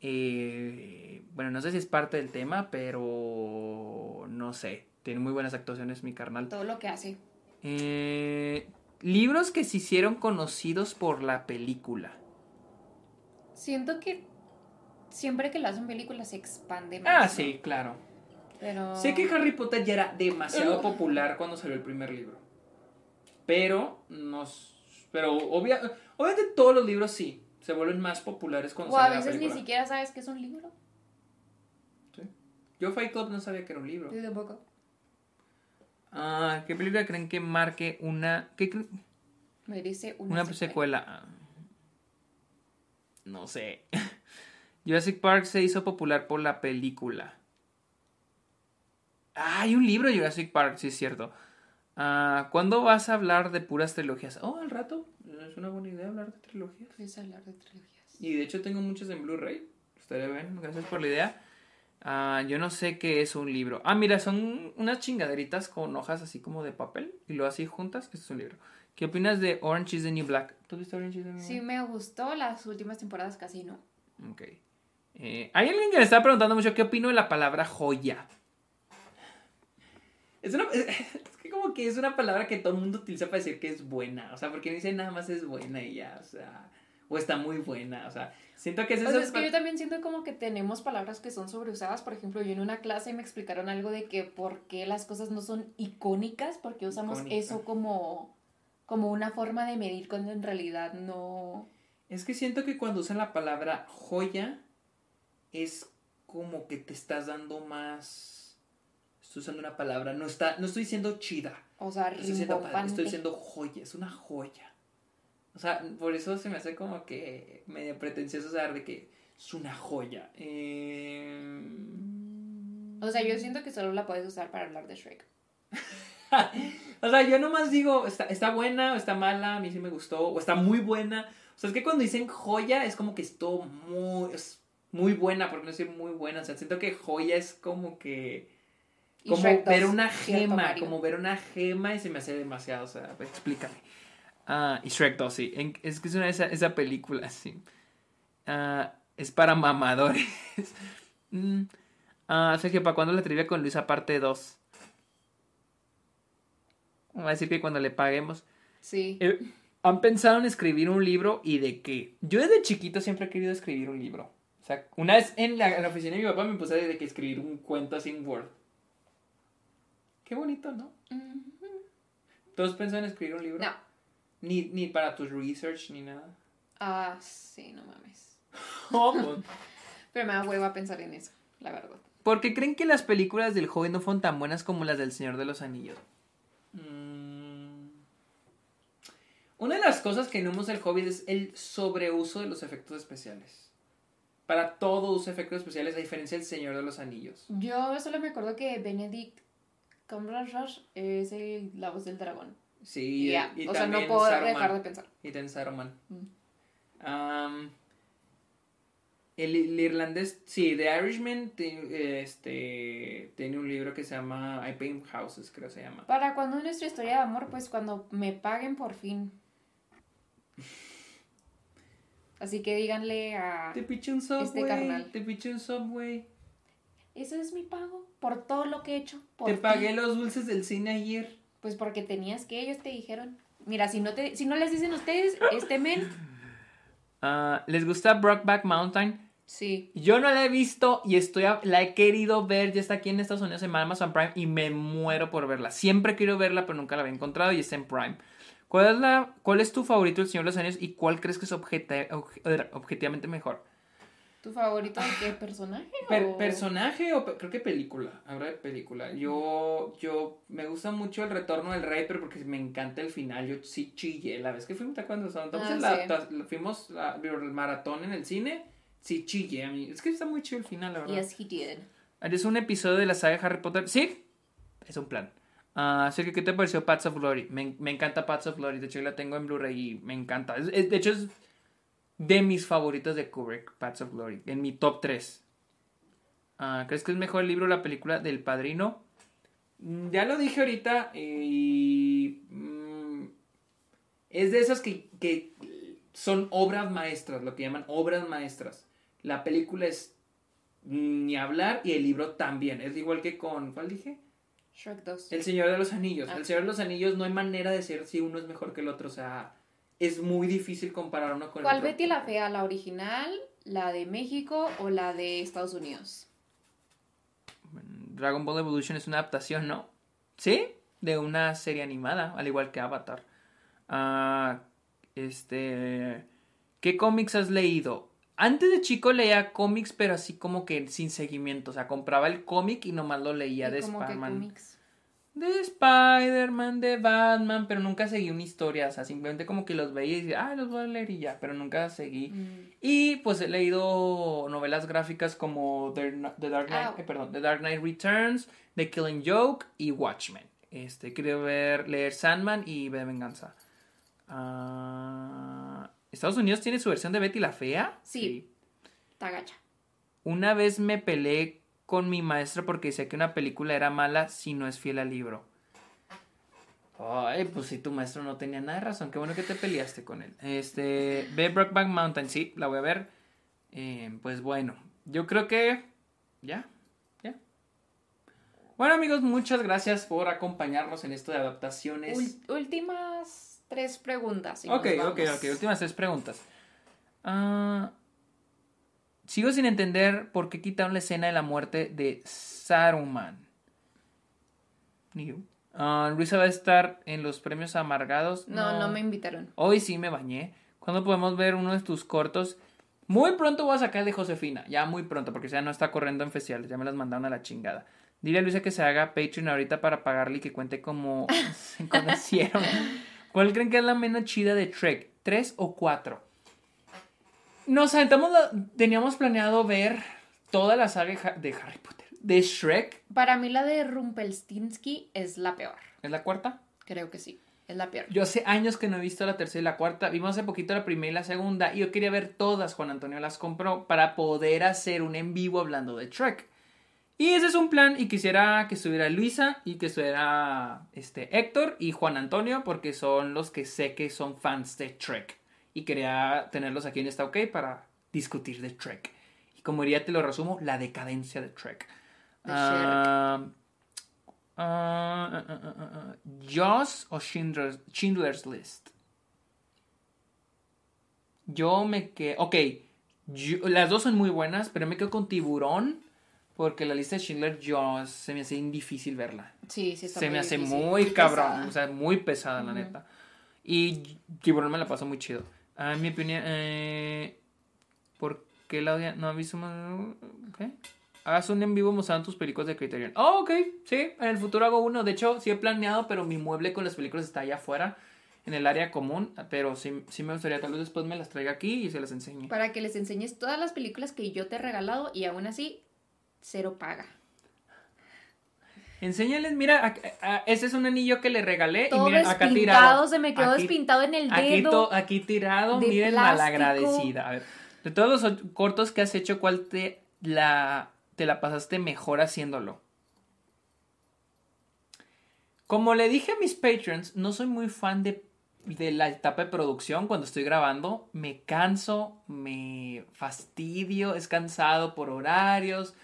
Eh, bueno, no sé si es parte del tema, pero no sé. Tiene muy buenas actuaciones mi carnal. Todo lo que hace. Eh, libros que se hicieron conocidos por la película. Siento que siempre que lo hacen películas se expande más. Ah, ¿no? sí, claro. Pero. Sé que Harry Potter ya era demasiado popular cuando salió el primer libro. Pero nos pero obvia- obviamente todos los libros sí se vuelven más populares cuando O a sale la veces ni siquiera sabes que es un libro. Sí. Yo Fight Club no sabía que era un libro. Yo tampoco. Ah, ¿qué película creen que marque una qué cre- Merece una, una secuela. secuela? Ah, No sé. Jurassic Park se hizo popular por la película. Ah, hay un libro de Jurassic Park, sí es cierto. Ah, ¿Cuándo vas a hablar de puras trilogías? Oh, al rato. Es una buena idea hablar de trilogías. Puedes hablar de trilogías. Y de hecho tengo muchas en Blu-ray. Estaría bien, gracias por la idea. Ah, yo no sé qué es un libro. Ah, mira, son unas chingaderitas con hojas así como de papel y lo así juntas. Esto es un libro. ¿Qué opinas de Orange is the New Black? ¿Tú viste Orange is the New Sí, me gustó. Las últimas temporadas casi no. Black? Ok. Eh, hay alguien que me está preguntando mucho qué opino de la palabra joya. Es una. Es, es que como que es una palabra que todo el mundo utiliza para decir que es buena. O sea, porque no dice nada más es buena y ya. O sea. O está muy buena, o sea, siento que es O eso. sea, es que yo también siento como que tenemos palabras que son sobreusadas. Por ejemplo, yo en una clase me explicaron algo de que por qué las cosas no son icónicas, porque usamos Icónica. eso como, como una forma de medir cuando en realidad no... Es que siento que cuando usan la palabra joya es como que te estás dando más. Estoy usando una palabra, no está, no estoy diciendo chida. O sea, Estoy diciendo, estoy diciendo joya, es una joya. O sea, por eso se me hace como que medio pretencioso usar de que es una joya. Eh... O sea, yo siento que solo la puedes usar para hablar de Shrek. O sea, yo nomás digo, está, está buena o está mala, a mí sí me gustó, o está muy buena. O sea, es que cuando dicen joya es como que estuvo muy, es muy buena, por no decir muy buena. O sea, siento que joya es como que... Como ver 2, una ¿cierto, gema, como ver una gema y se me hace demasiado, o sea, explícame. Ah, y Shrek 2, sí, en- es que es una esa, esa película, sí. Ah, es para mamadores. Mm. Ah, Sergio, ¿para cuándo la trivia con Luisa parte 2? Va a decir que cuando le paguemos. Sí. Eh, ¿Han pensado en escribir un libro y de qué? Yo desde chiquito siempre he querido escribir un libro. O sea, una vez en la, en la oficina de mi papá me puse de que escribir un cuento así en Word. Qué bonito, ¿no? Ujú. ¿Tú has pensado en escribir un libro? No. Ni, ni para tus research ni nada. Ah, sí, no mames. Pero me da hueva pensar en eso, la verdad. ¿Por qué creen que las películas del Hobbit no fueron tan buenas como las del Señor de los Anillos? Mm. Una de las cosas que no hemos del Hobbit es el sobreuso de los efectos especiales. Para todo usa efectos especiales, a diferencia del Señor de los Anillos. Yo solo me acuerdo que Benedict Cumberbatch es el, la voz del dragón. Sí, Y ya, y o sea, no puedo Saruman. dejar de pensar. Y también Saruman. Mm. El, el irlandés, sí, The Irishman te- este, tiene un libro que se llama I Paint Houses, creo que se llama. ¿Para cuando nuestra historia de amor? Pues cuando me paguen por fin. Así que díganle a... Te un subway, Este carnal. te piché un subway. Ese es mi pago por todo lo que he hecho. Por Te ti". pagué los dulces del cine ayer. Pues porque tenías que, ellos te dijeron. Mira, si no, te, si no les dicen ustedes, este men, Ah, ¿Les gusta Brockback Mountain? sí. Yo no la he visto y estoy a- la he querido ver. Ya está aquí en Estados Unidos en Amazon Prime y me muero por verla. Siempre querido verla, pero nunca la había encontrado y está en Prime. ¿Cuál es, la, cuál es tu favorito del Señor de los Años y cuál crees que es objetivamente mejor? ¿Tu favorito de qué personaje? Per- o- personaje o pe- creo que película. Ahora de película. Yo, yo me gusta mucho el retorno del rey, pero porque me encanta el final. Yo sí chillé la vez que fuimos, ¿te acuerdas? Cuando Ah, entonces la- sí. ta- la- fuimos a- el maratón en el cine. Sí chillé a mí. Es que está muy chido el final, la verdad. Yes, he did. ¿Harías un episodio de la saga de Harry Potter? Sí, es un plan. Ah, Sergio, ¿qué te pareció Paths of Glory? Me, me encanta Paths of Glory. De hecho, yo la tengo en Blu-ray y me encanta. Es- es- de hecho, es de mis favoritos de Kubrick, Paths of Glory. En mi top 3. Ah, ¿Crees que es mejor el libro o la película del Padrino? Mm, Ya lo dije ahorita y... mm, es de esas que, que son obras maestras, lo que llaman obras maestras. La película es ni hablar y el libro también. Es igual que con... ¿Cuál dije? Shrek 2. El Señor de los Anillos. Ah. El Señor de los Anillos no hay manera de decir si uno es mejor que el otro. O sea, es muy difícil comparar uno con ¿Cuál el otro. Betty la Fea? ¿La original, la de México o la de Estados Unidos? Dragon Ball Evolution es una adaptación, ¿no? ¿Sí? De una serie animada, al igual que Avatar. Ah, este... ¿Qué cómics has leído? Antes de chico leía cómics, pero así como que sin seguimiento. O sea, compraba el cómic y nomás lo leía ¿Y de Spider-Man. De Spider-Man, de Batman, pero nunca seguí una historia. O sea, simplemente como que los veía y decía, ah, los voy a leer y ya. Pero nunca seguí. Mm. Y pues he leído novelas gráficas como The, The Dark Knight, eh, perdón, The Dark Knight Returns, The Killing Joke y Watchmen. Este, quiero ver, leer Sandman y V de Venganza. Ah, ¿Estados Unidos tiene su versión de Betty la Fea? Sí. Tagacha. Una vez me peleé con mi maestra porque decía que una película era mala si no es fiel al libro. Ay, pues si tu maestro no tenía nada de razón, qué bueno que te peleaste con él. Este, ve Brockback Mountain, sí, la voy a ver. Eh, pues bueno, yo creo que ya, ya. Bueno amigos, muchas gracias por acompañarnos en esto de adaptaciones. Últimas tres preguntas. ok, ok, ok, últimas tres preguntas. Ah, sigo sin entender por qué quitaron la escena de la muerte de Saruman. Ni yo. Ah, Luisa va a estar en los premios amargados. No, no, me invitaron. Hoy sí me bañé. ¿Cuándo podemos ver uno de tus cortos? Muy pronto voy a sacar el de Josefina. Ya muy pronto, porque ya no está corriendo en festivales. Ya me las mandaron a la chingada. Dile a Luisa que se haga Patreon ahorita para pagarle y que cuente cómo se conocieron. ¿Cuál creen que es la menos chida de Trek? ¿Tres o cuatro? Nos aventamos, la- teníamos planeado ver toda la saga de Ha- de Harry Potter. De Shrek. Para mí la de Rumpelstiltskin es la peor. ¿Es la cuarta? Creo que sí, es la peor. Yo hace años que no he visto la tercera y la cuarta. Vimos hace poquito la primera y la segunda. Y yo quería ver todas. Juan Antonio las compró para poder hacer un en vivo hablando de Trek. Y ese es un plan. Y quisiera que estuviera Luisa y que estuviera este, Héctor y Juan Antonio. Porque son los que sé que son fans de Trek. Y quería tenerlos aquí en esta OK para discutir de Trek. Y como diría, te lo resumo, la decadencia de Trek. Jaws o Schindler's, Schindler's List. Yo me quedo. Ok, yo- las dos son muy buenas, pero me quedo con Tiburón. Porque la lista de Schindler, Jaws, se me hace difícil verla. Sí, sí, está Se me hace difícil, muy cabrón, pesada. o sea, muy pesada, la neta. Y Tiburón me la pasó muy chido. Ah, en mi opinión, eh, ¿por qué la odian? No, a mí me- ¿Qué? Hagas un en vivo mostrando tus películas de Criterion. Oh, ok, sí, en el futuro hago uno. De hecho, sí he planeado, pero mi mueble con las películas está allá afuera, en el área común. Pero sí, sí me gustaría, tal vez después me las traiga aquí y se las enseñe. Para que les enseñes todas las películas que yo te he regalado y aún así, cero paga. Enséñales, mira, a- a- ese es un anillo que le regalé. Todo y miren, acá tirado. se me quedó Aquí- despintado en el Aquí, dedo. to- aquí tirado, de miren, plástico. malagradecida. A ver, de todos los cortos que has hecho, ¿cuál te la, te la pasaste mejor haciéndolo? Como le dije a mis patrons, no soy muy fan de, de la etapa de producción cuando estoy grabando. Me canso, me fastidio, es cansado por horarios,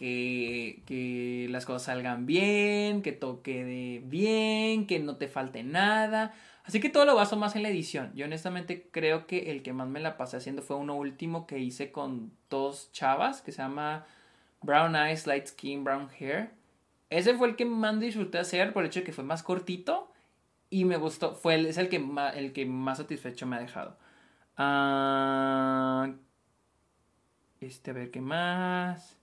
que, que las cosas salgan bien, que toque de bien, que no te falte nada. Así que todo lo baso más en la edición. Yo honestamente creo que el que más me la pasé haciendo fue uno último que hice con dos chavas que se llama Brown Eyes, Light Skin, Brown Hair. Ese fue el que más disfruté hacer por el hecho de que fue más cortito y me gustó. Fue el, es el que, más, el que más satisfecho me ha dejado. Ah, este, a ver qué más.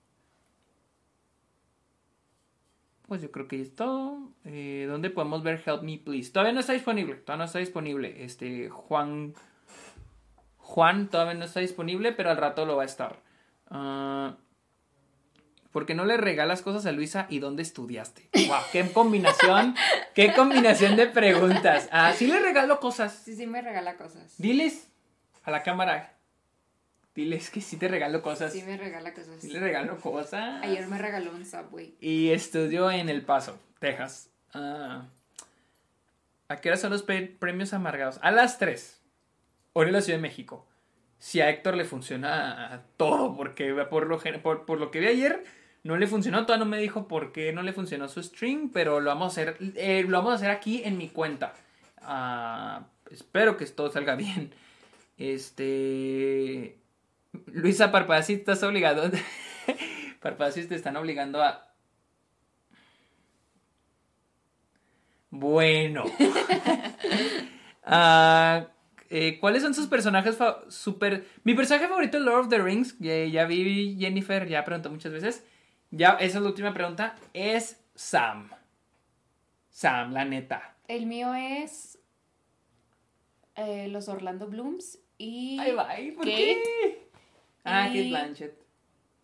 Pues yo creo que es todo. Eh, ¿Dónde podemos ver Help Me Please? Todavía no está disponible. Todavía no está disponible. Este, Juan. Juan todavía no está disponible, pero al rato lo va a estar. Ah, ¿Por qué no le regalas cosas a Luisa y dónde estudiaste? ¡Wow! ¡Qué combinación! ¡Qué combinación de preguntas! Ah, sí le regalo cosas. Sí, sí me regala cosas. Diles a la cámara. Diles que sí te regalo cosas. Sí me regala cosas. Sí le regalo cosas. Ayer me regaló un Subway. Y estudió en El Paso, Texas. Ah. ¿A qué hora son los pre- premios amargados? A las 3. Hoy en la Ciudad de México. Si a Héctor le funciona todo, porque por lo, por lo que vi ayer, no le funcionó. Todavía no me dijo por qué no le funcionó su stream, pero lo vamos a hacer, eh, lo vamos a hacer aquí en mi cuenta. Ah, espero que todo salga bien. Este. Luisa Parpadasi, estás obligado. Parpadasi te están obligando a. Bueno. Ah, eh, ¿Cuáles son sus personajes super... Mi personaje favorito es Lord of the Rings. Ya, ya vi Jennifer, ya preguntó muchas veces. Ya, esa es la última pregunta. Es Sam. Sam, la neta. El mío es eh, los Orlando Blooms y Ay, bye, ¿por Kate qué? Ah, Kate Blanchett.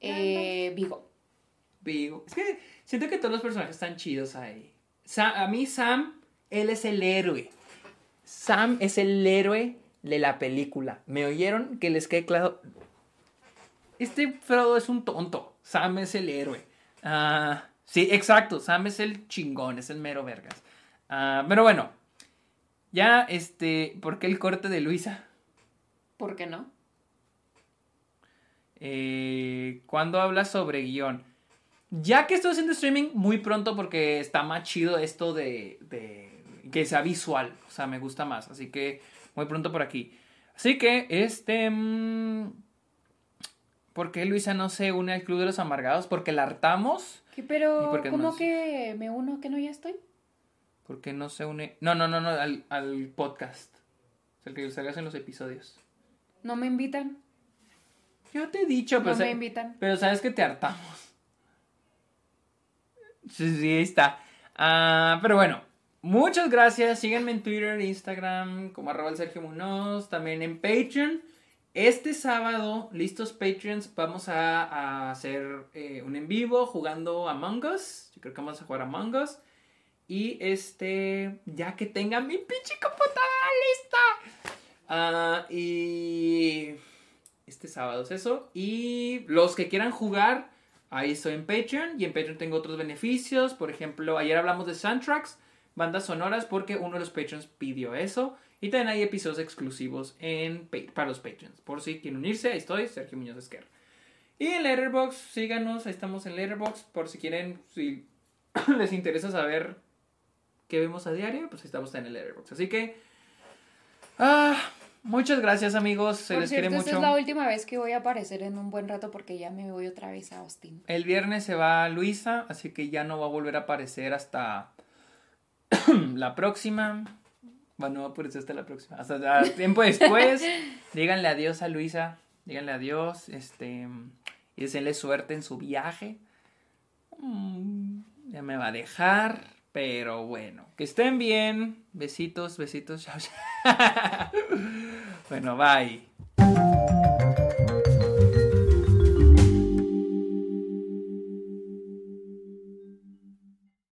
eh, Vigo. Vigo. Es que siento que todos los personajes están chidos ahí. Sa- a mí Sam, él es el héroe. Sam es el héroe de la película. ¿Me oyeron? Que les quede claro. Este Frodo es un tonto. Sam es el héroe. Ah, sí, exacto. Sam es el chingón, es el mero vergas. Ah, pero bueno. Ya, este, ¿por qué el corte de Luisa? ¿Por qué no? Eh, cuando hablas sobre guion. Ya que estoy haciendo streaming muy pronto porque está más chido esto de, de que sea visual. O sea, me gusta más. Así que muy pronto por aquí. Así que, este... mm, ¿Por qué Luisa no se une al Club de los Amargados? Porque la hartamos. ¿Qué, ¿Y pero, ¿cómo que me uno que no ya estoy? ¿Por qué no se une? No, no, no, no, al, al podcast. O sea, el que salgas en los episodios. ¿No me invitan? Yo te he dicho, pero, No me invitan. pero sabes que te hartamos. Sí, sí, ahí está. Ah, pero bueno, muchas gracias. Síganme en Twitter, Instagram, como arroba el Sergio Munoz, también en Patreon. Este sábado, listos Patreons, vamos a, a hacer eh, un en vivo jugando Among Us. Yo creo que vamos a jugar Among Us. Y este, ya que tenga mi pinche computadora lista. Ah, y este sábado es eso. Y los que quieran jugar, ahí estoy en Patreon. Y en Patreon tengo otros beneficios. Por ejemplo, ayer hablamos de soundtracks, bandas sonoras, porque uno de los Patreons pidió eso. Y también hay episodios exclusivos en, Pa- para los Patreons. Por si quieren unirse, ahí estoy, Sergio Muñoz Esquerra. Y en Letterboxd, síganos, ahí estamos en Letterboxd. Por si quieren, si les interesa saber qué vemos a diario, pues estamos en el Letterboxd. Así que, ah, muchas gracias amigos, se Por les cierto, quiere esta mucho. es la última vez que voy a aparecer en un buen rato porque ya me voy otra vez a Austin. El viernes se va Luisa, así que ya no va a volver a aparecer hasta la próxima. Bueno, no va a aparecer hasta la próxima. Hasta tiempo después. díganle adiós a Luisa. Díganle adiós. Este. Y deseenle suerte en su viaje. Mm, ya me va a dejar. Pero bueno. Que estén bien. Besitos, besitos. Chao, chao. bueno, bye.